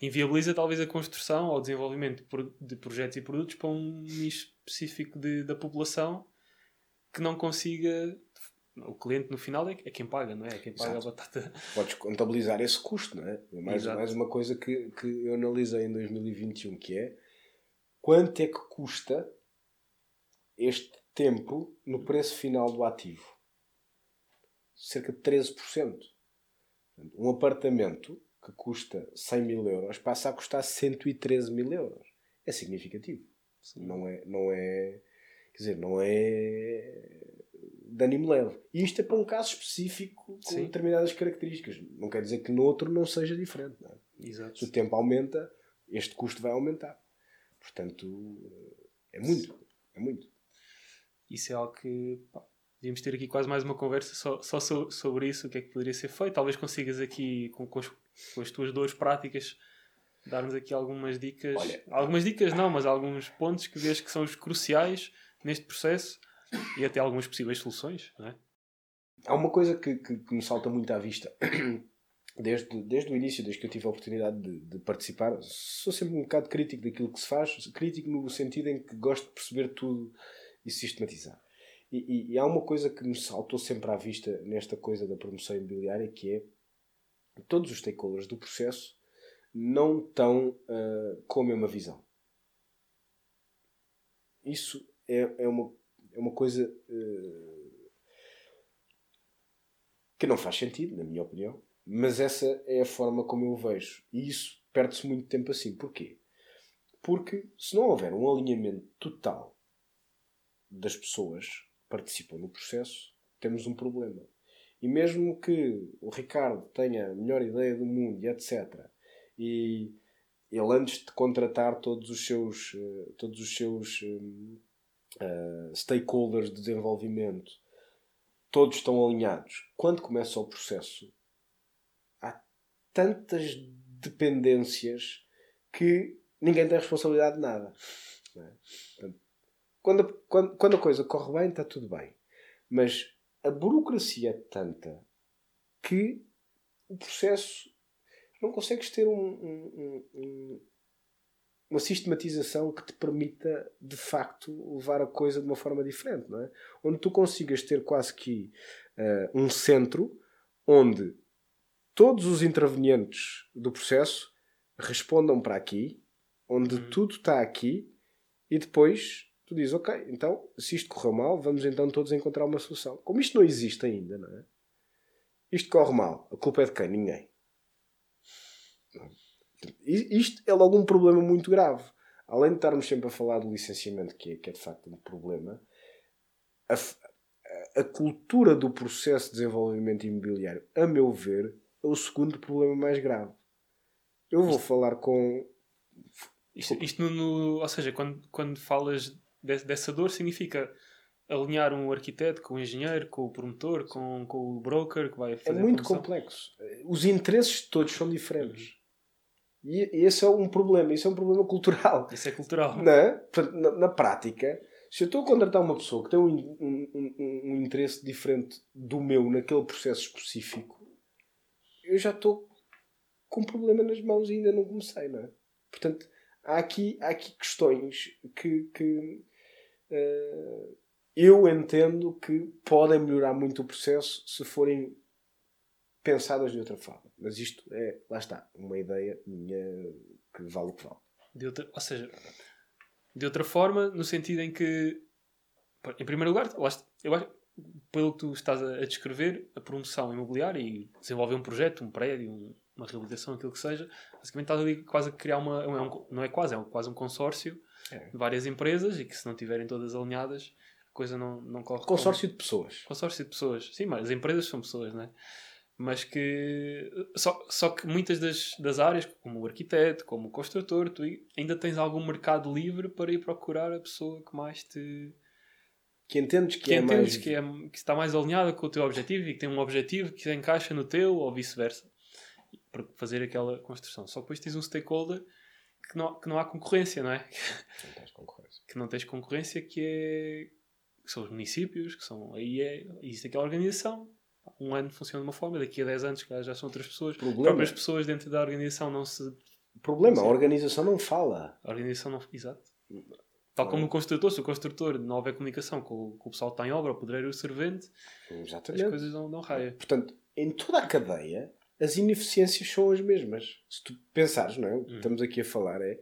inviabiliza talvez a construção ou o desenvolvimento de projetos e produtos para um nicho específico de, da população que não consiga. O cliente no final é, é quem paga, não é? É quem paga Exato. a batata. Podes contabilizar esse custo, não é? é mais, mais uma coisa que, que eu analisei em 2021 que é quanto é que custa este tempo no preço final do ativo? Cerca de 13%. Um apartamento que custa 100 mil euros passa a custar 113 mil euros. É significativo. Sim. Não é, não é, quer dizer, não é de ânimo leve. E isto é para um caso específico com Sim. determinadas características. Não quer dizer que no outro não seja diferente. Não é? Exato. Se o tempo aumenta, este custo vai aumentar. Portanto, é muito. É muito. Isso é algo que pá, devíamos ter aqui quase mais uma conversa só, só sobre isso, o que é que poderia ser feito. Talvez consigas aqui, com, com, as, com as tuas dores práticas, dar-nos aqui algumas dicas. Olha, algumas dicas não, mas alguns pontos que vês que são os cruciais neste processo e até algumas possíveis soluções, não é? Há uma coisa que, que, que me salta muito à vista desde, desde o início, desde que eu tive a oportunidade de, de, participar, sou sempre um bocado crítico daquilo que se faz, crítico no sentido em que gosto de perceber tudo e sistematizar. E, e, e há uma coisa que me saltou sempre à vista nesta coisa da promoção imobiliária que é todos os stakeholders do processo não estão uh, com a mesma visão. Isso é, é, uma, é uma coisa uh, que não faz sentido, na minha opinião. Mas essa é a forma como eu vejo. E isso perde-se muito tempo assim. Porquê? Porque se não houver um alinhamento total das pessoas que participam no processo, temos um problema. E mesmo que o Ricardo tenha a melhor ideia do mundo e etc. E ele antes de contratar todos os seus, uh, todos os seus uh, stakeholders de desenvolvimento, todos estão alinhados. Quando começa o processo, há tantas dependências que ninguém tem responsabilidade de nada. É? Portanto, quando, quando, quando a coisa corre bem, está tudo bem. Mas a burocracia é tanta que o processo não consegues ter um, um, uma sistematização que te permita de facto levar a coisa de uma forma diferente, não é? Onde tu consigas ter quase que uh, um centro onde todos os intervenientes do processo respondam para aqui, onde uhum. tudo está aqui e depois tu dizes, ok, então, se isto correu mal, vamos então todos encontrar uma solução. Como isto não existe ainda, não é? Isto corre mal. A culpa é de quem? Ninguém. Isto é logo um problema muito grave. Além de estarmos sempre a falar do licenciamento, que é, que é de facto um problema, a, a cultura do processo de desenvolvimento imobiliário, a meu ver, é o segundo problema mais grave. Eu vou isto, falar com. Isto, isto no, no, ou seja, quando, quando falas dessa dor significa alinhar um arquiteto com o engenheiro, com o promotor, com, com o broker que vai fazer É muito complexo. Os interesses todos são diferentes. E esse é um problema. Isso é um problema cultural. Isso é cultural. Não é? na, na prática, se eu estou a contratar uma pessoa que tem um, um, um, um interesse diferente do meu naquele processo específico, eu já estou com um problema nas mãos e ainda não comecei, não é? Portanto, há aqui, há aqui questões que, que uh, eu entendo que podem melhorar muito o processo se forem pensadas de outra forma. Mas isto é, lá está, uma ideia minha que vale o que vale. De outra, ou seja, de outra forma, no sentido em que, em primeiro lugar, eu acho, pelo que tu estás a descrever, a promoção imobiliária e desenvolver um projeto, um prédio, um, uma reabilitação, aquilo que seja, basicamente estás ali quase a criar uma. É um, não é quase, é um, quase um consórcio é. de várias empresas e que se não estiverem todas alinhadas, a coisa não, não corre. Consórcio como. de pessoas. Consórcio de pessoas. Sim, mas as empresas são pessoas, não é? Mas que. Só, só que muitas das, das áreas, como o arquiteto, como o construtor, tu ainda tens algum mercado livre para ir procurar a pessoa que mais te. Que entendes que, que é entendes mais... que, é, que está mais alinhada com o teu objetivo e que tem um objetivo que se encaixa no teu ou vice-versa para fazer aquela construção. Só que depois tens um stakeholder que não, que não há concorrência, não é? Não tens concorrência. Que não tens concorrência, que, é, que são os municípios, que são. Aí é, existe aquela organização. Um ano funciona de uma forma, daqui a 10 anos já são outras pessoas. Problema. Próprias pessoas dentro da organização não se. Problema, não a organização não fala. A organização não. Exato. Tal como o construtor, se o construtor não houver comunicação com, com o pessoal que está em obra, o pedreiro e o servente, Exatamente. as coisas não, não raiam. Portanto, em toda a cadeia, as ineficiências são as mesmas. Se tu pensares, não é? O que hum. estamos aqui a falar é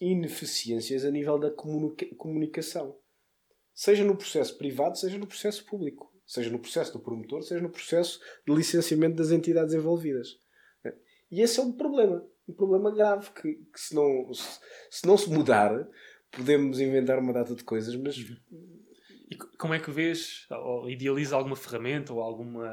ineficiências a nível da comunica comunicação. Seja no processo privado, seja no processo público. Seja no processo do promotor, seja no processo de licenciamento das entidades envolvidas. E esse é um problema. Um problema grave que, que se, não, se, se, não se mudar, podemos inventar uma data de coisas, mas... E como é que vês, ou idealiza alguma ferramenta ou alguma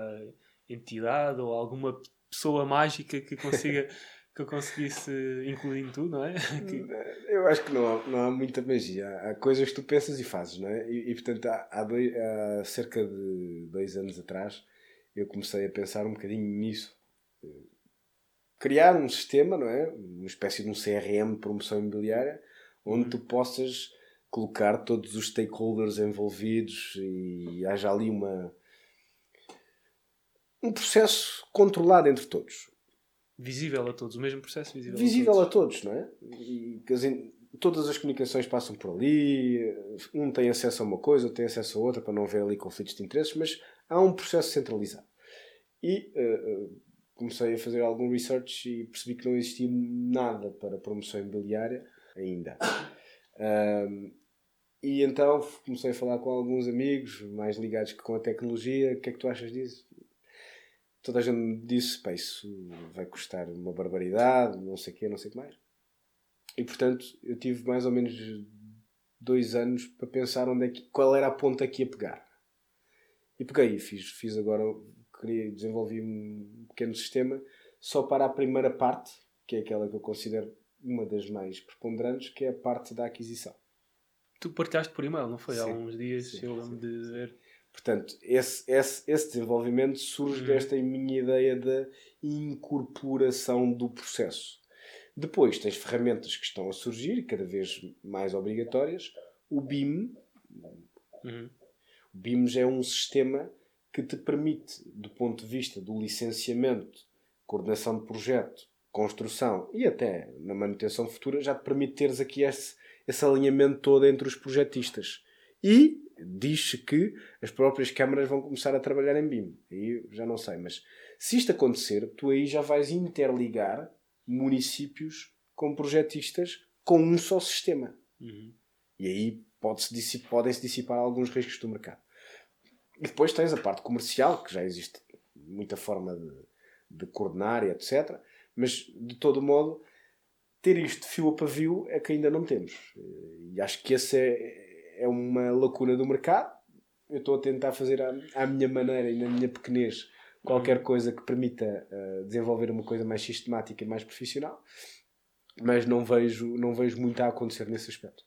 entidade ou alguma pessoa mágica que consiga que eu conseguisse incluir em tudo, não é? Que... Eu acho que não há, não há muita magia. Há coisas que tu pensas e fazes, não é? E, e portanto, há, há, dois, há, cerca de dois anos atrás, eu comecei a pensar um bocadinho nisso. Criar um sistema, não é? Uma espécie de um CRM promoção imobiliária, onde tu possas colocar todos os stakeholders envolvidos e haja ali uma um processo controlado entre todos. Visível a todos, o mesmo processo visível, visível a, todos. a todos, não é? E, todas as comunicações passam por ali, um tem acesso a uma coisa, outro tem acesso a outra, para não haver ali conflitos de interesses, mas há um processo centralizado. E uh, comecei a fazer algum research e percebi que não existia nada para promoção imobiliária ainda. Um, e então comecei a falar com alguns amigos mais ligados com a tecnologia. O que é que tu achas disso? Toda a gente me disse, pá, isso vai custar uma barbaridade, não sei o quê, não sei o que mais. E portanto, eu tive mais ou menos dois anos para pensar onde é que, qual era a ponta que ia pegar. E peguei e fiz, fiz agora, queria, desenvolvi um pequeno sistema só para a primeira parte, que é aquela que eu considero uma das mais preponderantes, que é a parte da aquisição. Tu partilhaste por e-mail, não foi? Sim. Há uns dias sim, eu lembro de ver. Portanto, esse, esse, esse desenvolvimento surge uhum. desta minha ideia da incorporação do processo. Depois tens ferramentas que estão a surgir, cada vez mais obrigatórias. O BIM. Uhum. O BIM é um sistema que te permite, do ponto de vista do licenciamento, coordenação de projeto, construção e até na manutenção futura, já te permite teres aqui esse, esse alinhamento todo entre os projetistas. E diz-se que as próprias câmaras vão começar a trabalhar em BIM. Aí já não sei, mas se isto acontecer, tu aí já vais interligar municípios com projetistas com um só sistema. Uhum. E aí pode-se podem-se dissipar alguns riscos do mercado. E depois tens a parte comercial, que já existe muita forma de, de coordenar e etc. Mas, de todo modo, ter isto fio a pavio é que ainda não temos. E acho que essa é, é uma lacuna do mercado. Eu estou a tentar fazer à, à minha maneira e na minha pequenez qualquer coisa que permita uh, desenvolver uma coisa mais sistemática e mais profissional, mas não vejo, não vejo muito a acontecer nesse aspecto.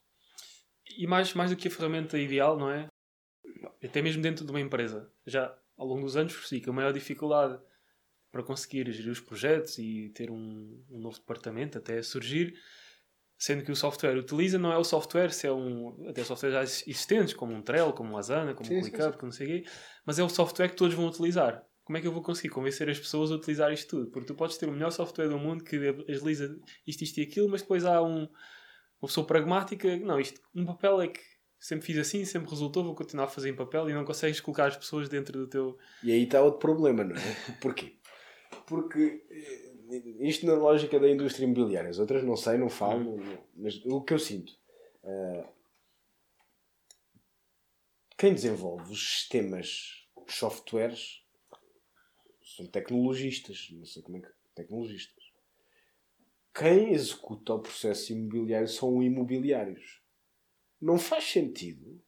E mais, mais do que a ferramenta ideal, não é? Até mesmo dentro de uma empresa. Já ao longo dos anos percebi que a maior dificuldade para conseguir gerir os projetos e ter um, um novo departamento até surgir, sendo que o software utiliza não é o software, se é um até softwares já existentes, como um Trello, como um Asana, como sim, um ClickUp, como não sei o quê, mas é o software que todos vão utilizar como é que eu vou conseguir convencer as pessoas a utilizar isto tudo? Porque tu podes ter o melhor software do mundo que agiliza isto, isto e aquilo, mas depois há um, uma pessoa pragmática, não, isto, um papel é que sempre fiz assim, sempre resultou, vou continuar a fazer em papel e não consegues colocar as pessoas dentro do teu. E aí está outro problema, não é? Porquê? Porque eh, isto na lógica da indústria imobiliária, as outras não sei, não falo, hum. mas o que eu sinto. Uh, quem desenvolve os sistemas, os softwares, são tecnologistas, não sei como é que. Tecnologistas. Quem executa o processo imobiliário são imobiliários. Não faz sentido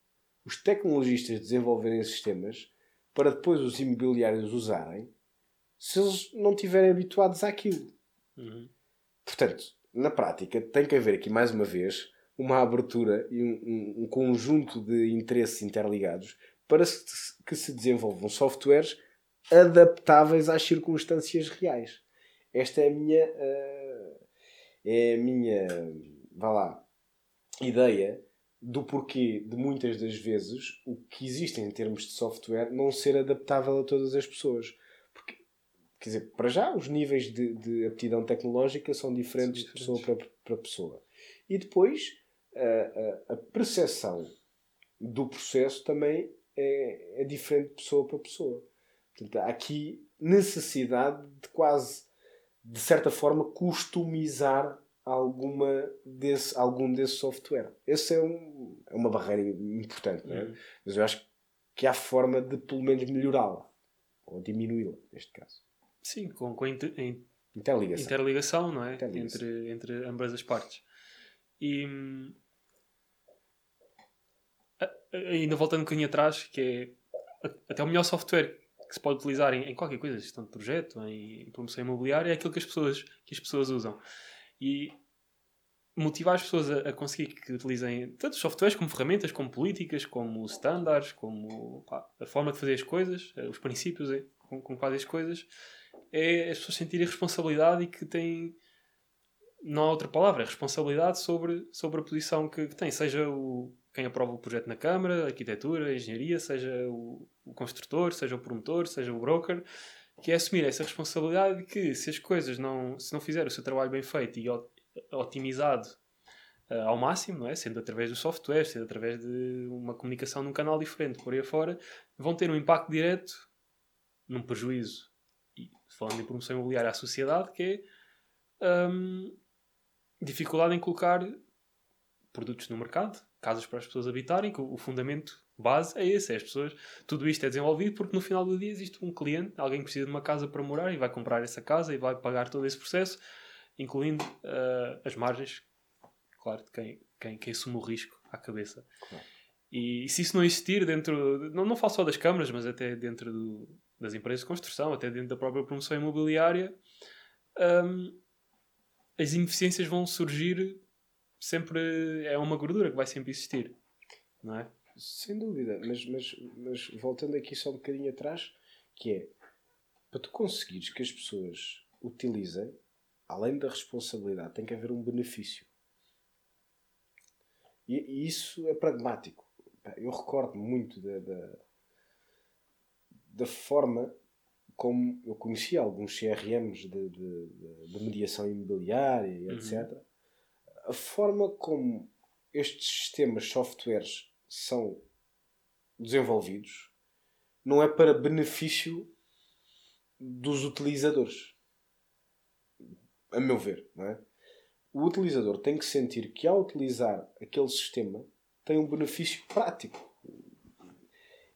os tecnologistas desenvolverem sistemas para depois os imobiliários usarem se eles não estiverem habituados àquilo. Uhum. Portanto, na prática, tem que haver aqui mais uma vez uma abertura e um, um, um conjunto de interesses interligados para que se desenvolvam softwares adaptáveis às circunstâncias reais. Esta é a minha. Uh, é a minha. vá lá. ideia do porquê de muitas das vezes o que existe em termos de software não ser adaptável a todas as pessoas. Quer dizer, para já os níveis de, de aptidão tecnológica são diferentes, são diferentes. de pessoa para, para pessoa. E depois a, a, a percepção do processo também é, é diferente de pessoa para pessoa. Portanto, há aqui necessidade de quase, de certa forma, customizar alguma desse, algum desse software. Essa é, um, é uma barreira importante, não é? Uhum. mas eu acho que há forma de pelo menos melhorá-la ou diminuí-la, neste caso. Sim, com, com inter, interligação. interligação, não é? Interligação. Entre, entre ambas as partes. E ainda voltando um bocadinho atrás, que é até o melhor software que se pode utilizar em, em qualquer coisa, gestão de projeto, em, em promoção imobiliária, é aquilo que as pessoas, que as pessoas usam. E motivar as pessoas a, a, conseguir que utilizem tanto softwares como ferramentas, como políticas, como standards, como pá, a forma de fazer as coisas, eh, os princípios é, com, com quais as coisas, é as pessoas sentirem responsabilidade e que têm não há outra palavra, é responsabilidade sobre, sobre a posição que, que tem, seja o, quem aprova o projeto na Câmara, arquitetura, engenharia, seja o, o, construtor, seja o promotor, seja o broker, que é assumir essa responsabilidade de que se as coisas não, se não fizer o seu trabalho bem feito e otimizado uh, ao máximo, não é? sendo através do software, sendo através de uma comunicação num canal diferente por aí afora, vão ter um impacto direto num prejuízo, falando em promoção imobiliária à sociedade, que é um, dificuldade em colocar produtos no mercado, casas para as pessoas habitarem, que o fundamento base é esse, é as pessoas, tudo isto é desenvolvido porque no final do dia existe um cliente, alguém que precisa de uma casa para morar e vai comprar essa casa e vai pagar todo esse processo, incluindo uh, as margens, claro, de quem, quem, quem assume o risco à cabeça. Claro. E, e se isso não existir dentro, não, não falo só das câmaras, mas até dentro do, das empresas de construção, até dentro da própria promoção imobiliária, um, as ineficiências vão surgir sempre. É uma gordura que vai sempre existir, não é? Sem dúvida, mas, mas, mas voltando aqui só um bocadinho atrás, que é para tu conseguires que as pessoas utilizem, além da responsabilidade, tem que haver um benefício. E, e isso é pragmático. Eu recordo muito da, da, da, forma como eu conheci alguns CRMs de, de, de mediação imobiliária e etc. Uhum. A forma como estes sistemas, softwares, são desenvolvidos não é para benefício dos utilizadores. A meu ver, não é? O utilizador tem que sentir que ao utilizar aquele sistema tem um benefício prático.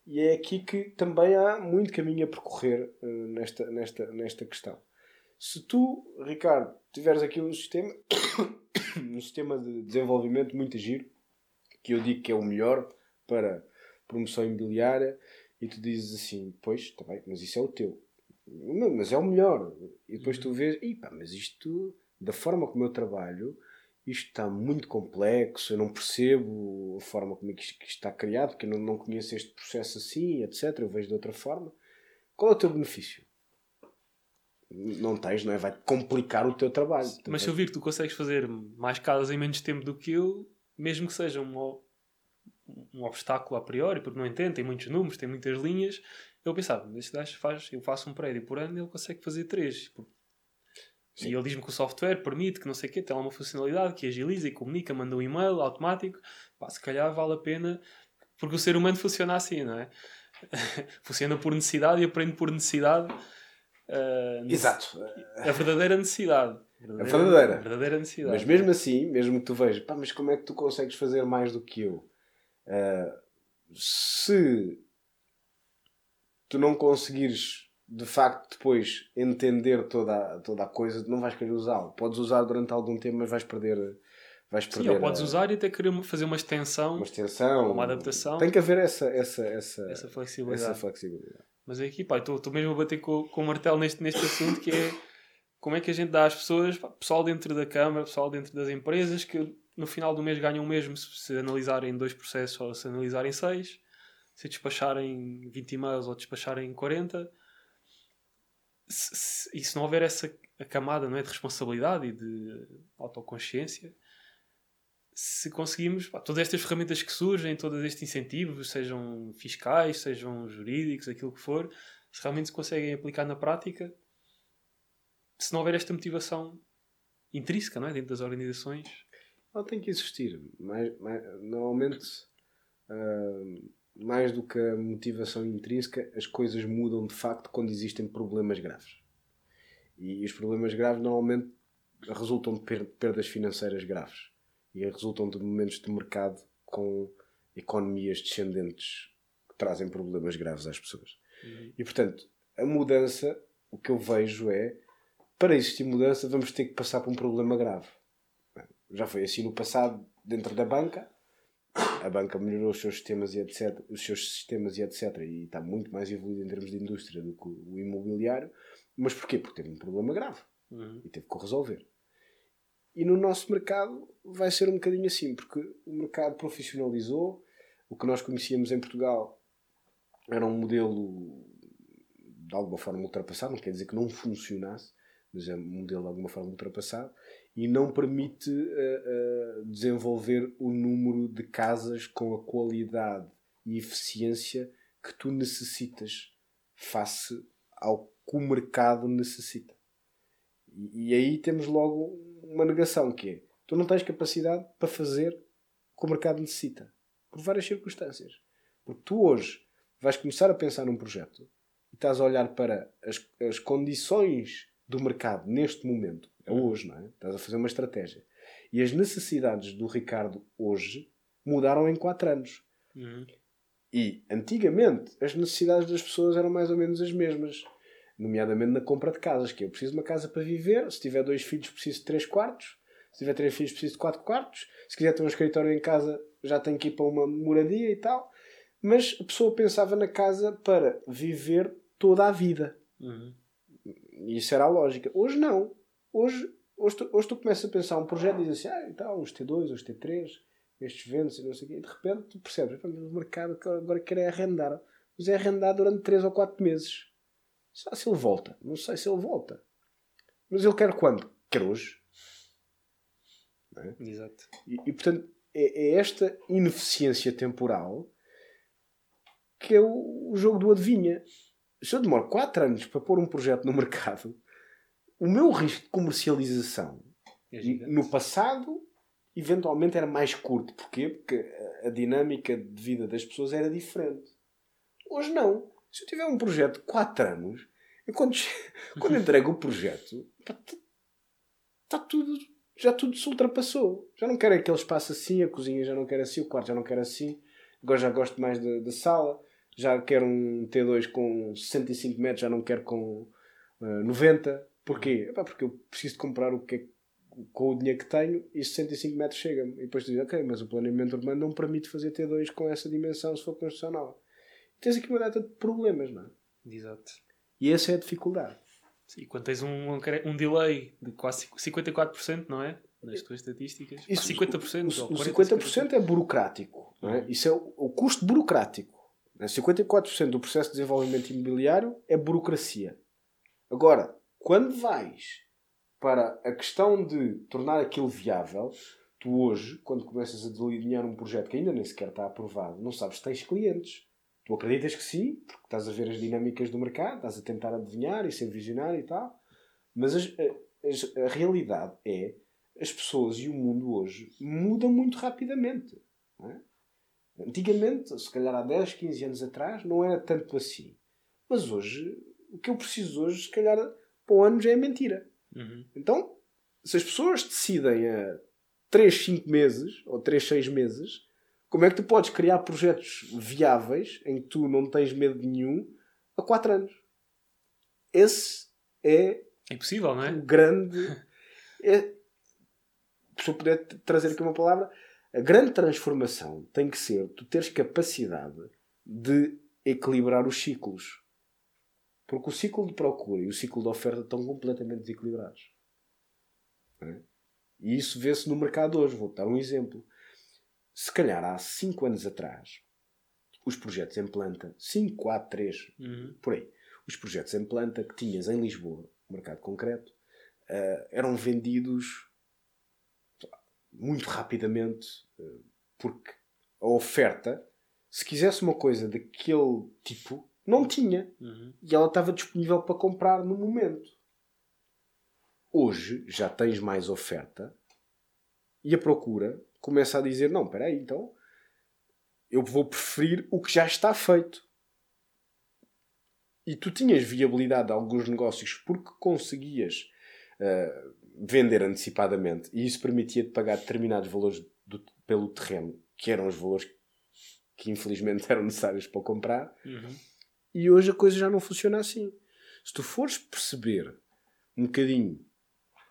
E é aqui que também há muito caminho a percorrer uh, nesta, nesta, nesta questão. Se tu, Ricardo, tiveres aqui um sistema, um sistema de desenvolvimento muito giro, que eu digo que é o melhor para promoção imobiliária, e tu dizes assim, pois, está bem, mas isso é o teu. Mas é o melhor. E depois tu vês, pá, mas isto, da forma como eu trabalho, isto está muito complexo, eu não percebo a forma como é que isto, que está criado, porque eu não, conheço este processo assim, etc. Eu vejo de outra forma. Qual é o teu benefício? Não tens, não é? Vai complicar o teu trabalho. Mas se eu vir que tu consegues fazer mais casas em menos tempo do que eu, mesmo que seja um, um obstáculo a priori, porque não entende, tem muitos números, tem muitas linhas, eu pensava, este gajo faz, eu faço um prédio por ano, ele consegue fazer três. Sim. E ele diz-me que o software permite que não sei o quê, tem lá uma funcionalidade que agiliza e comunica, manda um e-mail automático. Pá, se calhar vale a pena, porque o ser humano funciona assim, não é? funciona por necessidade e aprende por necessidade. Uh, Exato. A verdadeira necessidade. A verdadeira. A verdadeira necessidade. Mas mesmo assim, mesmo que tu vejas, pá, mas como é que tu consegues fazer mais do que eu? Uh, se tu não conseguires de facto depois entender toda a, toda a coisa, não vais querer usá-lo. Podes usar durante algum tempo, mas vais perder. Vais perder Sim, ou podes a... usar e até querer fazer uma extensão, uma extensão, uma adaptação. Tem que haver essa, essa, essa, essa, flexibilidade. essa flexibilidade. Mas é aqui, pá, estou mesmo a bater com, com o martelo neste, neste assunto que é como é que a gente dá às pessoas, pá, pessoal dentro da Câmara, pessoal dentro das empresas, que no final do mês ganham o mesmo se, se analisarem dois processos ou se analisarem seis, se despacharem 20 e-mails ou despacharem 40 se, se, e se não houver essa camada não é, de responsabilidade e de autoconsciência, se conseguimos, pá, todas estas ferramentas que surgem, todos estes incentivos, sejam fiscais, sejam jurídicos, aquilo que for, se realmente se conseguem aplicar na prática, se não houver esta motivação intrínseca não é, dentro das organizações. Ela tem que existir. Mais, mais, normalmente, uh, mais do que a motivação intrínseca, as coisas mudam de facto quando existem problemas graves. E os problemas graves normalmente resultam de perdas financeiras graves e resultam de momentos de mercado com economias descendentes que trazem problemas graves às pessoas. Uhum. E portanto, a mudança, o que eu vejo é para existir mudança, vamos ter que passar por um problema grave. Já foi assim no passado, dentro da banca, a banca melhorou os seus sistemas e etc, os seus sistemas e etc, e está muito mais evoluído em termos de indústria do que o imobiliário. Mas porquê? Porque teve um problema grave uhum. e teve que o resolver. E no nosso mercado vai ser um bocadinho assim, porque o mercado profissionalizou. O que nós conhecíamos em Portugal era um modelo de alguma forma ultrapassado, não quer dizer que não funcionasse, mas é um modelo de alguma forma ultrapassado e não permite uh, uh, desenvolver o número de casas com a qualidade e eficiência que tu necessitas face ao que o mercado necessita. E, e, aí temos logo uma negação que é tu não tens capacidade para fazer o que o mercado necessita por várias circunstâncias. Porque tu hoje vais começar a pensar num projeto e estás a olhar para as, as condições do mercado neste momento é hoje, não é? Estás a fazer uma estratégia. E as necessidades do Ricardo hoje mudaram em 4 anos. Uhum. E antigamente as necessidades das pessoas eram mais ou menos as mesmas. Nomeadamente na compra de casas, que eu preciso de uma casa para viver, se tiver dois filhos preciso de três quartos, Se tiver três filhos, preciso de quatro quartos. Se quiser ter um escritório em casa, já tenho que ir para uma moradia e tal. Mas a pessoa pensava na casa para viver toda a vida. Uhum. E isso era a lógica. Hoje não. Hoje, hoje, tu, hoje tu começas a pensar um projeto e dizes assim, ah, então, uns T2, uns T3, estes ventos e não sei o quê. E de repente tu percebes, "Pá, mas o mercado agora quer é arrendar. Mas é arrendar durante 3 ou 4 meses. Só se ele volta. Não sei se ele volta. Mas ele quer quando? Quer hoje. Exato. E, e, portanto, é, é esta ineficiência temporal que é o, o jogo do adivinha. Se eu demoro 4 anos para pôr um projeto no mercado, o meu risco de comercialização É no passado eventualmente era mais curto. Porquê? Porque a- dinâmica de vida das pessoas era diferente. Hoje não. Se eu tiver um projeto de 4 anos, eu quando, quando entrego o projeto, está tudo, já tudo se ultrapassou. Já não quero aquele espaço assim, a cozinha já não quero assim, o quarto já não quero assim. Agora já gosto mais da, da sala. Já quero um T2 com 65 metros, já não quero com eh, 90. Porquê? Epá, porque eu preciso de comprar o que é com o dinheiro que tenho e 65 metros chega-me. E depois tu dizes, ok, mas o planeamento urbano não permite fazer T2 com essa dimensão se for construção nova. E tens aqui uma data de problemas, não é? Exato. E essa é a dificuldade. E quando tens um, um delay de quase 54%, não é? Nas tuas estatísticas. Ah, 50%. o, o 40, 50% é burocrático. É? Uhum. Isso é o, o custo burocrático. Não é? 54% do processo de desenvolvimento imobiliário é burocracia. Agora, quando vais para a questão de tornar aquilo viável, tu hoje, quando começas a delinear um projeto que ainda nem sequer está aprovado, não sabes se tens clientes. Tu acreditas que sim, porque estás a ver as dinâmicas do mercado, estás a tentar adivinhar e ser visionário e tal, mas as- a, realidade é as pessoas e o mundo hoje mudam muito rapidamente. é? Antigamente, se calhar há 10, 15 anos atrás, não era tanto assim. Mas hoje, o que eu preciso hoje, se calhar, para o ano já é mentira. Uhum. Então, se as pessoas decidem a 3, 5 meses ou 3, 6 meses, como é que tu podes criar projetos viáveis em que tu não tens medo de nenhum a 4 anos? Esse é É impossível, não é? o grande. É, se eu puder trazer aqui uma palavra, a grande transformação tem que ser tu teres capacidade de equilibrar os ciclos. Porque o ciclo de procura e o ciclo de oferta estão completamente desequilibrados. É? E isso vê-se no mercado hoje. Vou dar um exemplo. Se calhar há 5 anos atrás, os projetos em planta, 5, 4, 3, Uhum. por aí. Os projetos em planta que tinhas em Lisboa, mercado concreto, eh, eram vendidos muito rapidamente, eh, porque a oferta, se quisesse uma coisa daquele tipo, não tinha. Uhum. E ela estava disponível para comprar no momento. Hoje já tens mais oferta e a procura começa a dizer: não, espera aí, então eu vou preferir o que já está feito. E tu tinhas viabilidade de alguns negócios porque conseguias ah, vender antecipadamente e isso permitia-te pagar determinados valores do- pelo terreno, que eram os valores que infelizmente eram necessários para comprar. Uhum. E hoje a coisa já não funciona assim. Se tu fores perceber um bocadinho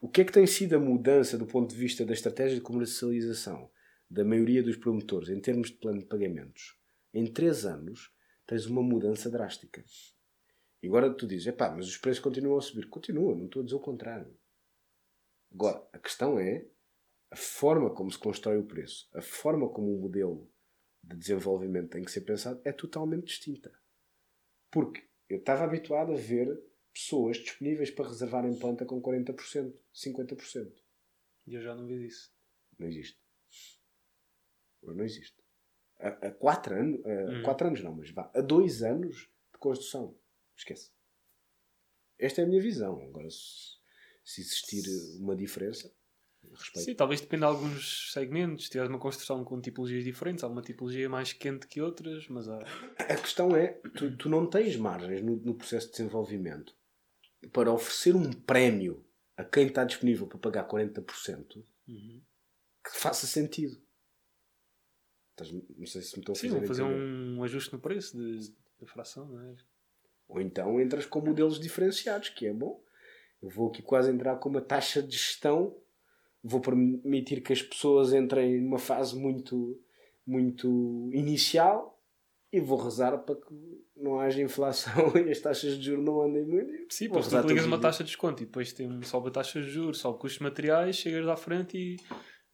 o que é que tem sido a mudança do ponto de vista da estratégia de comercialização da maioria dos promotores em termos de plano de pagamentos, em 3 anos tens uma mudança drástica. E agora tu dizes, epá, mas os preços continuam a subir. Continuam, não estou a dizer o contrário. Agora, a questão é a forma como se constrói o preço, a forma como o modelo de desenvolvimento tem que ser pensado é totalmente distinta. Porque eu estava habituado a ver pessoas disponíveis para reservar em planta com 40%, 50%. E eu já não vejo isso. Não existe. Agora Não existe. Há, há quatro anos, há Uhum. quatro anos não, mas vá, há dois anos de construção. Esquece. Esta é a minha visão. Agora, se, se existir uma diferença, respeito. Sim, talvez dependa de alguns segmentos. Se tiveres uma construção com tipologias diferentes, há uma tipologia mais quente que outras, mas há. A questão é, tu, tu não tens margens no, no processo de desenvolvimento para oferecer um prémio a quem está disponível para pagar 40% Uhum. que faça sentido. Não sei se me estou a Sim, fazer vão fazer entender. um ajuste no preço da fração, não é? Ou então entras com modelos diferenciados, que é bom. Eu vou aqui quase entrar com uma taxa de gestão vou permitir que as pessoas entrem numa fase muito, muito inicial e vou rezar para que não haja inflação e as taxas de juros não andem muito. Sim, depois tu ligas uma taxa de desconto e depois tem, sobe a taxa de juros, sobe custos materiais, chegas à frente e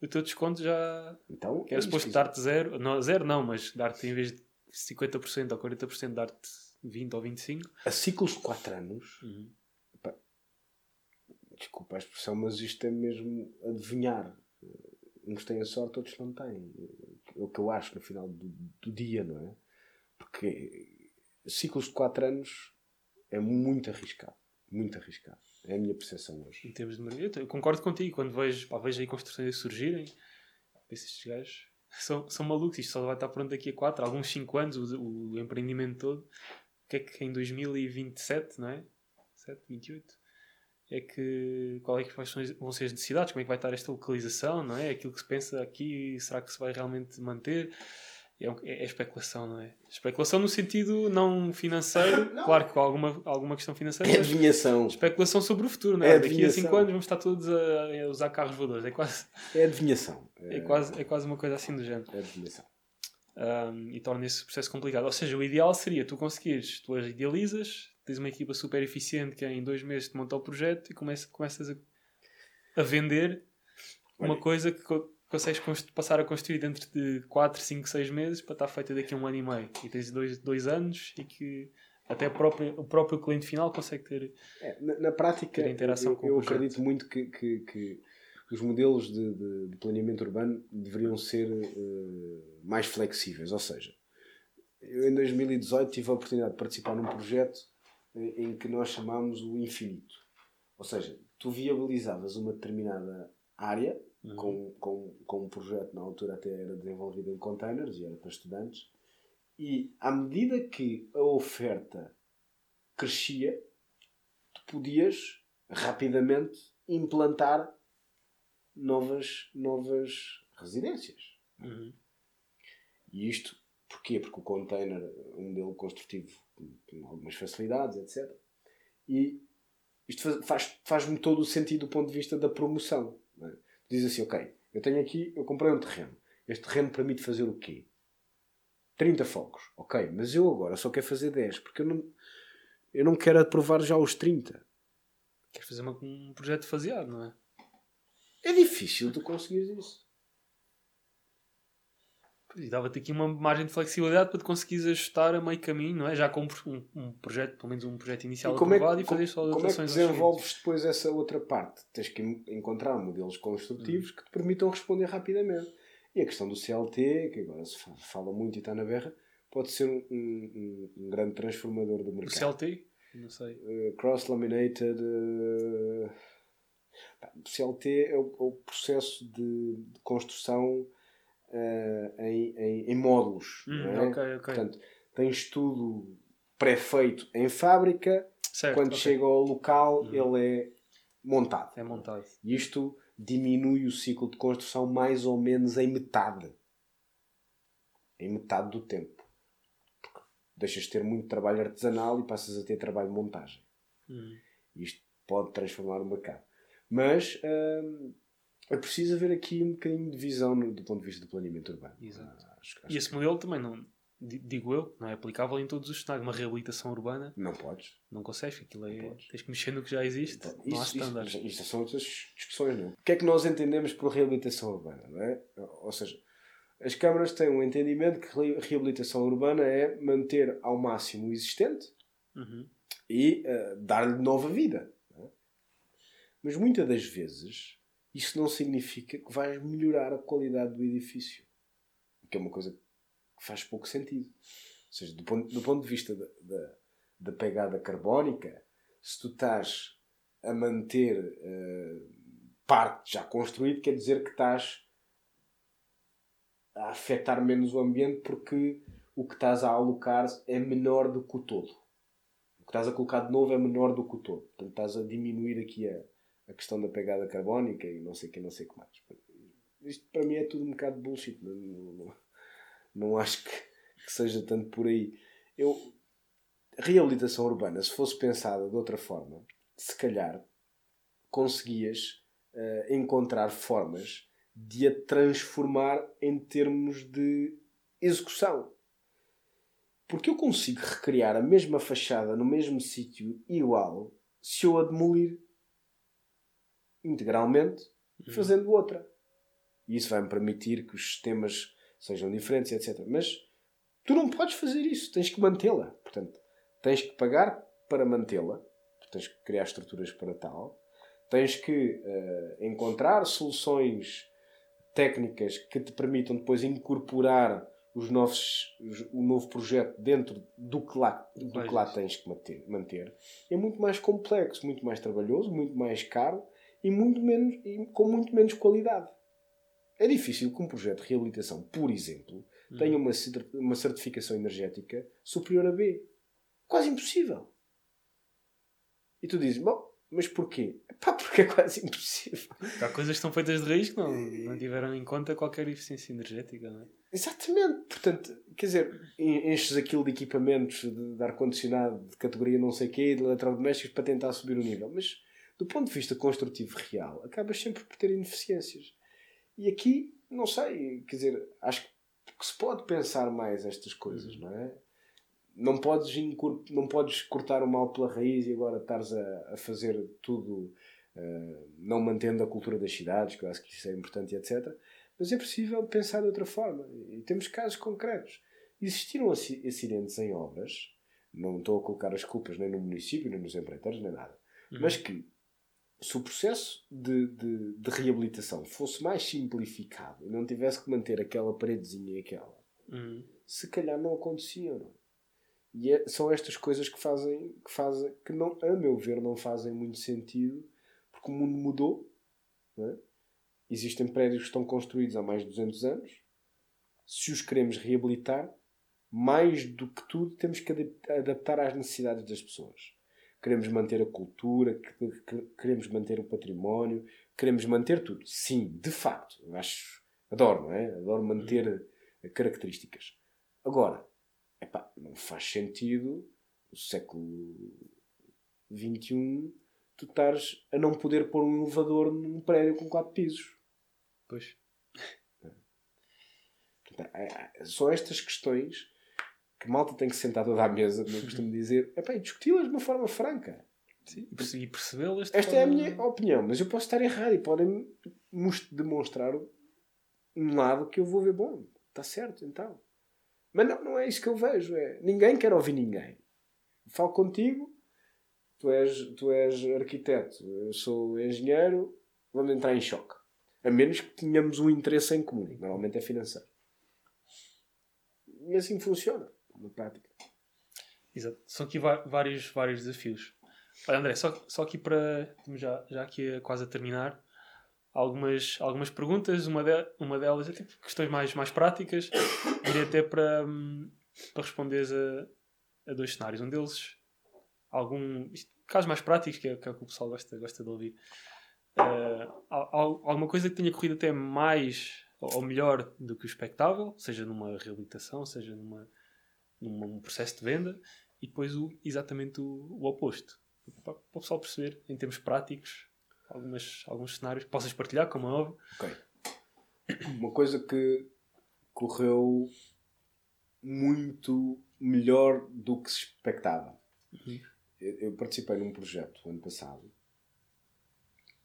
o teu desconto já. Então, era é suposto dar-te zero, não, zero não, mas dar-te em vez de 50% ou 40%, dar-te 20 ou 25%. A ciclos de 4 anos. Uhum. Desculpa a expressão, mas isto é mesmo adivinhar. Uns têm a sorte, outros não têm. É o que eu acho no final do, do dia, não é? Porque ciclos de 4 anos é muito arriscado. Muito arriscado. É a minha percepção hoje. Em termos de mercado, eu concordo contigo. Quando vejo, pá, vejo aí construções surgirem, penso estes gajos são, são malucos. Isto só vai estar pronto daqui a 4, alguns 5 anos, o, o, empreendimento todo. O que é que em 2027, não é? 7, 28? É que qual é que vão ser as necessidades? Como é que vai estar esta localização, não é? Aquilo que se pensa aqui, será que se vai realmente manter? É, é, é, especulação, não é? Especulação no sentido não financeiro, não. claro que com alguma, alguma questão financeira. É adivinhação. Especulação sobre o futuro, não é? é Daqui a 5 anos vamos estar todos a, a, usar carros voadores. É quase. É adivinhação. É, quase, é quase uma coisa assim do género. É adivinhação. Um, e torna esse processo complicado. Ou seja, o ideal seria tu conseguires, tu as idealizas, tens uma equipa super eficiente que em dois meses te monta o projeto e começa, começas a, a vender uma coisa que consegues passar a construir dentro de 4, 5, 6 meses para estar feita daqui a um ano e meio. E tens dois, dois anos e que até o próprio, o próprio cliente final consegue ter. É, na, na, prática, interação eu, com eu acredito muito que, que, que, os modelos de, de, de, planeamento urbano deveriam ser uh, mais flexíveis. Ou seja, eu em 2018 tive a oportunidade de participar num projeto em, em que nós chamámos o infinito. Ou seja, tu viabilizavas uma determinada área uhum. com, com, com um projeto, na altura até era desenvolvido em containers e era para estudantes. E à medida que a oferta crescia, tu podias rapidamente implantar novas, novas residências. Uhum. E isto porquê? Porque o container um modelo construtivo com algumas facilidades, etc. E isto faz, faz-me todo o sentido do ponto de vista da promoção. É? diz assim: Ok, eu tenho aqui, eu comprei um terreno. Este terreno permite fazer o quê? 30 focos. Ok, mas eu agora só quero fazer 10 porque eu não, eu não quero aprovar já os 30. Queres fazer uma, um projeto faseado, não é? É difícil tu conseguires isso. E dava-te aqui uma margem de flexibilidade para te conseguires ajustar a meio caminho, não é? Já com um, um projeto, pelo menos um projeto inicial aprovado é que, e fazer só Como é que desenvolves depois essa outra parte? Tens que encontrar modelos construtivos hum. que te permitam responder rapidamente. E a questão do CLT, que agora se fala muito e está na berra, pode ser um, um, um grande transformador do mercado. O CLT? Não sei. Uh, Cross-laminated... Uh... O CLT é o, é o processo de, de construção uh, em, em, em, módulos. Hum, é? okay, okay. Portanto, tens tudo pré-feito em fábrica, certo, quando okay. chega ao local uhum. ele é montado. É montado. E isto diminui o ciclo de construção mais ou menos em metade. Em metade do tempo. Porque deixas de ter muito trabalho artesanal e passas a ter trabalho de montagem. Uhum. Isto pode transformar o mercado. Mas hum, é preciso haver aqui um bocadinho de visão no, do ponto de vista do planeamento urbano. Exato. Ah, acho, acho e esse que... modelo também não, digo eu, não é aplicável em todos os cenários. Uma reabilitação urbana. Não podes. Não consegues, aquilo é. Tens que mexer no que já existe. Então, não há estándares. Isto, isto, são outras discussões, não é? O que é que nós entendemos por reabilitação urbana, não é? Ou seja, as câmaras têm um entendimento que reabilitação urbana é manter ao máximo o existente uhum. e uh, dar-lhe nova vida. É? Mas muitas das vezes isso não significa que vais melhorar a qualidade do edifício. Que é uma coisa que faz pouco sentido. Ou seja, do ponto, do ponto de vista da, da, da pegada carbónica, se tu estás a manter uh, parte já construída, quer dizer que estás a afetar menos o ambiente porque o que estás a alocar é menor do que o todo. O que estás a colocar de novo é menor do que o todo. Portanto, estás a diminuir aqui a, a questão da pegada carbónica e não sei o que, não sei que mais. Isto para mim é tudo um bocado de bullshit. Não, não, não acho que, que, seja tanto por aí. Eu, a reabilitação urbana, se fosse pensada de outra forma, se calhar conseguias uh, encontrar formas de a transformar em termos de execução. Porque eu consigo recriar a mesma fachada no mesmo sítio igual se eu a demolir integralmente uhum. fazendo outra. E isso vai me permitir que os sistemas sejam diferentes, etc. Mas tu não podes fazer isso, tens que mantê-la. Portanto, tens que pagar para mantê-la, tens que criar estruturas para tal, tens que uh, encontrar soluções técnicas que te permitam depois incorporar os novos, os, o novo projeto dentro do que lá, do que lá tens que manter, manter. É muito mais complexo, muito mais trabalhoso, muito mais caro e, muito menos, e com muito menos qualidade. É difícil que um projeto de reabilitação, por exemplo, hum. tenha uma, uma certificação energética superior a B. Quase impossível. E tu dizes, bom, mas porquê? Pá, porque é quase impossível. Há coisas que estão feitas de raiz que não, não tiveram em conta qualquer eficiência energética, não é? Exatamente. Portanto, quer dizer, enches aquilo de equipamentos de ar-condicionado de categoria não sei quê, de eletrodomésticos para tentar subir o nível. Mas, do ponto de vista construtivo real, acabas sempre por ter ineficiências. E aqui, não sei, quer dizer, acho que se pode pensar mais estas coisas, não é? Não podes, não podes cortar o mal pela raiz e agora estares a, a fazer tudo uh, não mantendo a cultura das cidades, que eu acho que isso é importante, etc. Mas é possível pensar de outra forma. E temos casos concretos. Existiram acidentes em obras, não estou a colocar as culpas nem no município, nem nos empreiteiros, nem nada, uhum. mas que se o processo de, de, de, reabilitação fosse mais simplificado e não tivesse que manter aquela paredezinha e aquela, uhum. se calhar não acontecia. Não? E é, são estas coisas que fazem, que fazem, que não, a meu ver, não fazem muito sentido, porque o mundo mudou. É? Existem prédios que estão construídos há mais de 200 anos. Se os queremos reabilitar, mais do que tudo, temos que adaptar às necessidades das pessoas queremos manter a cultura, queremos manter o património, queremos manter tudo. Sim, de facto. Eu acho, adoro, não é? Adoro manter uhum. características. Agora, epá, não faz sentido o século XXI tu estares a não poder pôr um elevador num prédio com quatro pisos. Pois. É, é, são estas questões que malta tem que sentar toda à mesa, como eu costumo dizer, é e discuti-las de uma forma franca. Sim, e percebê-las. Esta forma... é a minha opinião, mas eu posso estar errado e podem demonstrar um lado que eu vou ver, bom, está certo, então. Mas não, não é isso que eu vejo. É, ninguém quer ouvir ninguém. Falo contigo, tu és, tu és arquiteto, eu sou engenheiro, vamos entrar em choque. A menos que tenhamos um interesse em comum. Normalmente é financeiro. E assim funciona na prática. Exato. São aqui vários, vários desafios. Olha, André, só, só aqui para. Já, já aqui quase a terminar. Algumas, algumas perguntas, uma, de, uma delas é tipo questões mais, mais práticas, diria até para, para responderes a, a dois cenários. Um deles, algum. casos mais práticos, que é, que é o que o pessoal gosta, gosta de ouvir. Uh, alguma coisa que tenha corrido até mais ou melhor do que o expectável, seja numa reabilitação, seja numa, num processo de venda e depois o, exatamente o, o oposto. Para, para, o pessoal perceber, em termos práticos, algumas, alguns cenários que possas partilhar, como é óbvio. Ok. Uma coisa que correu muito melhor do que se expectava. Uhum. Eu, eu, participei num projeto ano passado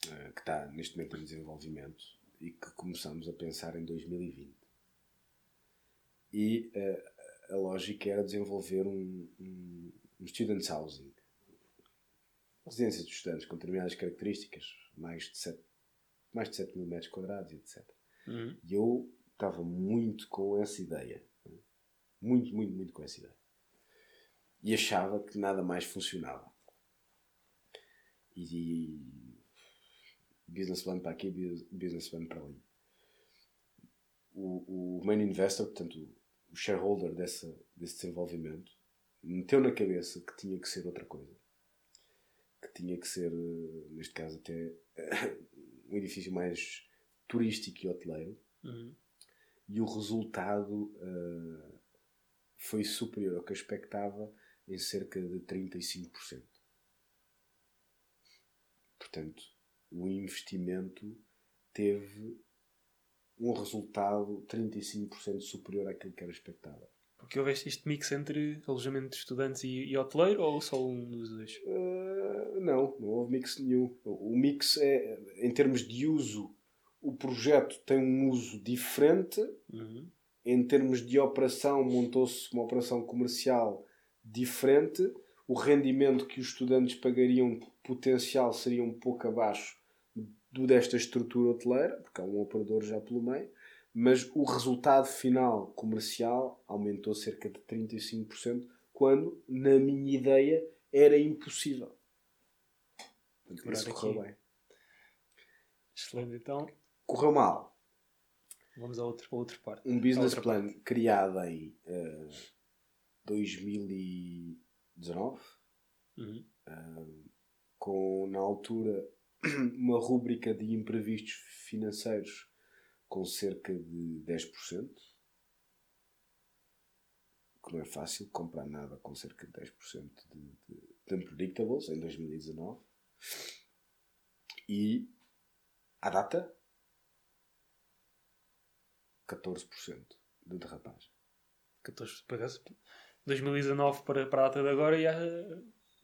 uh, que está neste momento em desenvolvimento e que começamos a pensar em 2020. E uh, a lógica era desenvolver um, um, um student housing. Residência de estudantes com determinadas características, mais de 7, mais de 7 mil metros quadrados, etc. Uhum. E eu estava muito com essa ideia. Muito, muito, muito com essa ideia. E achava que nada mais funcionava. E, e business plan para aqui, business plan para ali. O, o main investor, portanto, o shareholder dessa, desse desenvolvimento meteu na cabeça que tinha que ser outra coisa. Que tinha que ser, neste caso, até um edifício mais turístico e hoteleiro. Uhum. E o resultado uh, foi superior ao que eu expectava em cerca de 35%. Portanto, o investimento teve um resultado 35% superior àquilo que era expectável. Porque houveste este mix entre alojamento de estudantes e, e hoteleiro ou só um dos dois? Uh, não, não houve mix nenhum. O mix é, em termos de uso, o projeto tem um uso diferente. Uhum. Em termos de operação, montou-se uma operação comercial diferente. O rendimento que os estudantes pagariam potencial seria um pouco abaixo do desta estrutura hoteleira, porque há um operador já pelo meio mas o resultado final comercial aumentou cerca de 35%, quando, na minha ideia, era impossível. Portanto, isso correu bem. Excelente, então. Correu mal. Vamos a outro, a outra parte. Um business plan parte. criado em uh, 2019, uhum. uh, com, na altura, uma rúbrica de imprevistos financeiros com cerca de 10%, que não é fácil comprar nada com cerca de 10% de, de, de unpredictables em 2019. E à data 14% de derrapagem. 14 para 2019 para, para a data de agora e, a,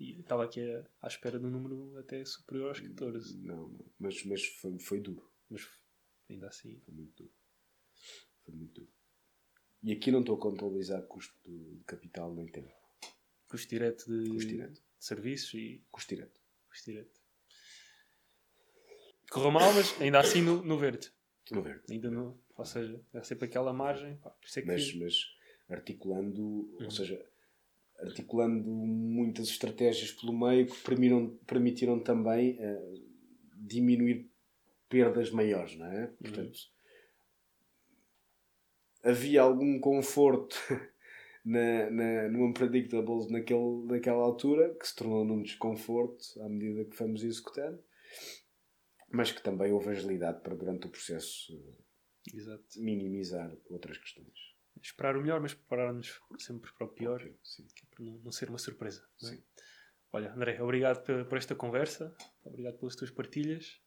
e estava aqui à, à espera de um número até superior aos 14. Não, não. mas, mas foi, foi duro. Mas ainda assim. Foi muito duro. Foi muito duro. E aqui não estou a contabilizar custo de capital nem tempo. Custo direto de, custo direto. de serviços e. Custo direto. Custo direto. Correu mal, mas ainda assim no, no verde. No verde. Ainda no, ou seja, é sempre aquela margem. Pá, é mas, mas articulando, uhum. ou seja, articulando muitas estratégias pelo meio que permitiram, permitiram também uh, diminuir perdas maiores, não é? Portanto, uhum. havia algum conforto na, na, no Unpredictables naquele, naquela altura que se tornou num desconforto à medida que fomos executando, mas que também houve agilidade para durante o processo Exato. minimizar outras questões. Esperar o melhor, mas preparar-nos sempre para o pior, sim. é para não, ser uma surpresa. É? Olha, André, obrigado por, esta conversa, obrigado pelas tuas partilhas.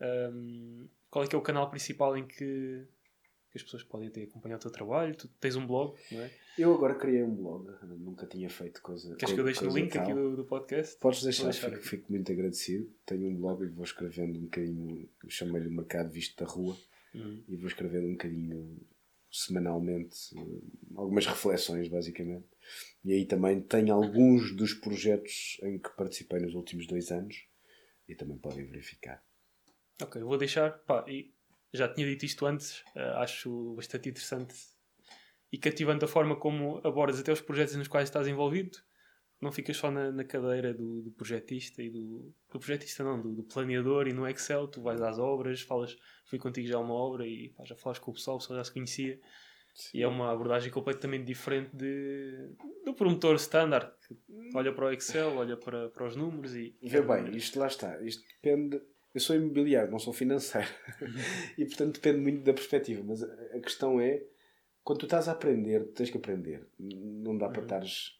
Um, qual é que é o canal principal em que, que as pessoas podem ter acompanhar o teu trabalho? Tu tens um blog, não é? Eu agora criei um blog, nunca tinha feito coisa. Queres que eu deixe no link aqui do, do podcast? Podes deixar, deixar fico, fico, muito agradecido. Tenho um blog e vou escrevendo um bocadinho, chamei-lhe o Mercado Visto da Rua, uhum. e vou escrevendo um bocadinho semanalmente algumas reflexões, basicamente. E aí também tenho alguns dos projetos em que participei nos últimos dois anos e também podem verificar. Ok, vou deixar. Pá, e já tinha dito isto antes, uh, acho bastante interessante e cativante a forma como abordas até os projetos nos quais estás envolvido. Não ficas só na, na cadeira do, do, projetista e do, do projetista, não, do, do, planeador e no Excel. Tu vais às obras, falas, fui contigo já a uma obra e pá, já falaste com o pessoal, o pessoal já se conhecia. Sim. E é uma abordagem completamente diferente de, do promotor standard que olha para o Excel, olha para, para os números e. Vê bem, isto lá está. Isto depende eu sou imobiliário, não sou financeiro. e portanto depende muito da perspectiva. Mas a questão é, quando tu estás a aprender, tens que aprender. Não dá para uhum. estares uh,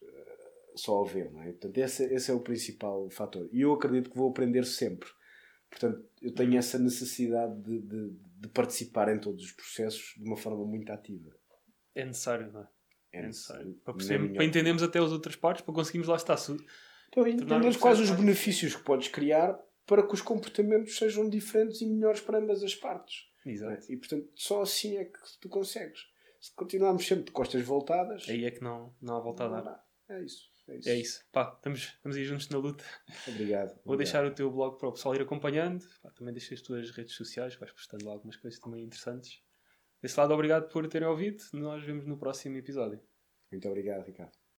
só a ver, não é? Portanto, esse, esse é o principal fator. E eu acredito que vou aprender sempre. Portanto, eu tenho essa necessidade de, de, de participar em todos os processos de uma forma muito ativa. É necessário, não é? É necessário. Para, perceber, para entendermos até as outras partes, para conseguirmos lá estar. Então, entendemos quais os benefícios que podes criar para que os comportamentos sejam diferentes e melhores para ambas as partes. Exato. E portanto, só assim é que tu consegues. Se continuarmos sempre de costas voltadas. Aí é que não, não há volta a dar. É isso. É isso. É isso. Pá, estamos, estamos aí juntos na luta. Obrigado. Vou obrigado. deixar o teu blog para o pessoal ir acompanhando. Pá, também deixei as tuas redes sociais, vais postando lá algumas coisas também interessantes. Desse lado, obrigado por terem ouvido. Nós vemos no próximo episódio. Muito obrigado, Ricardo.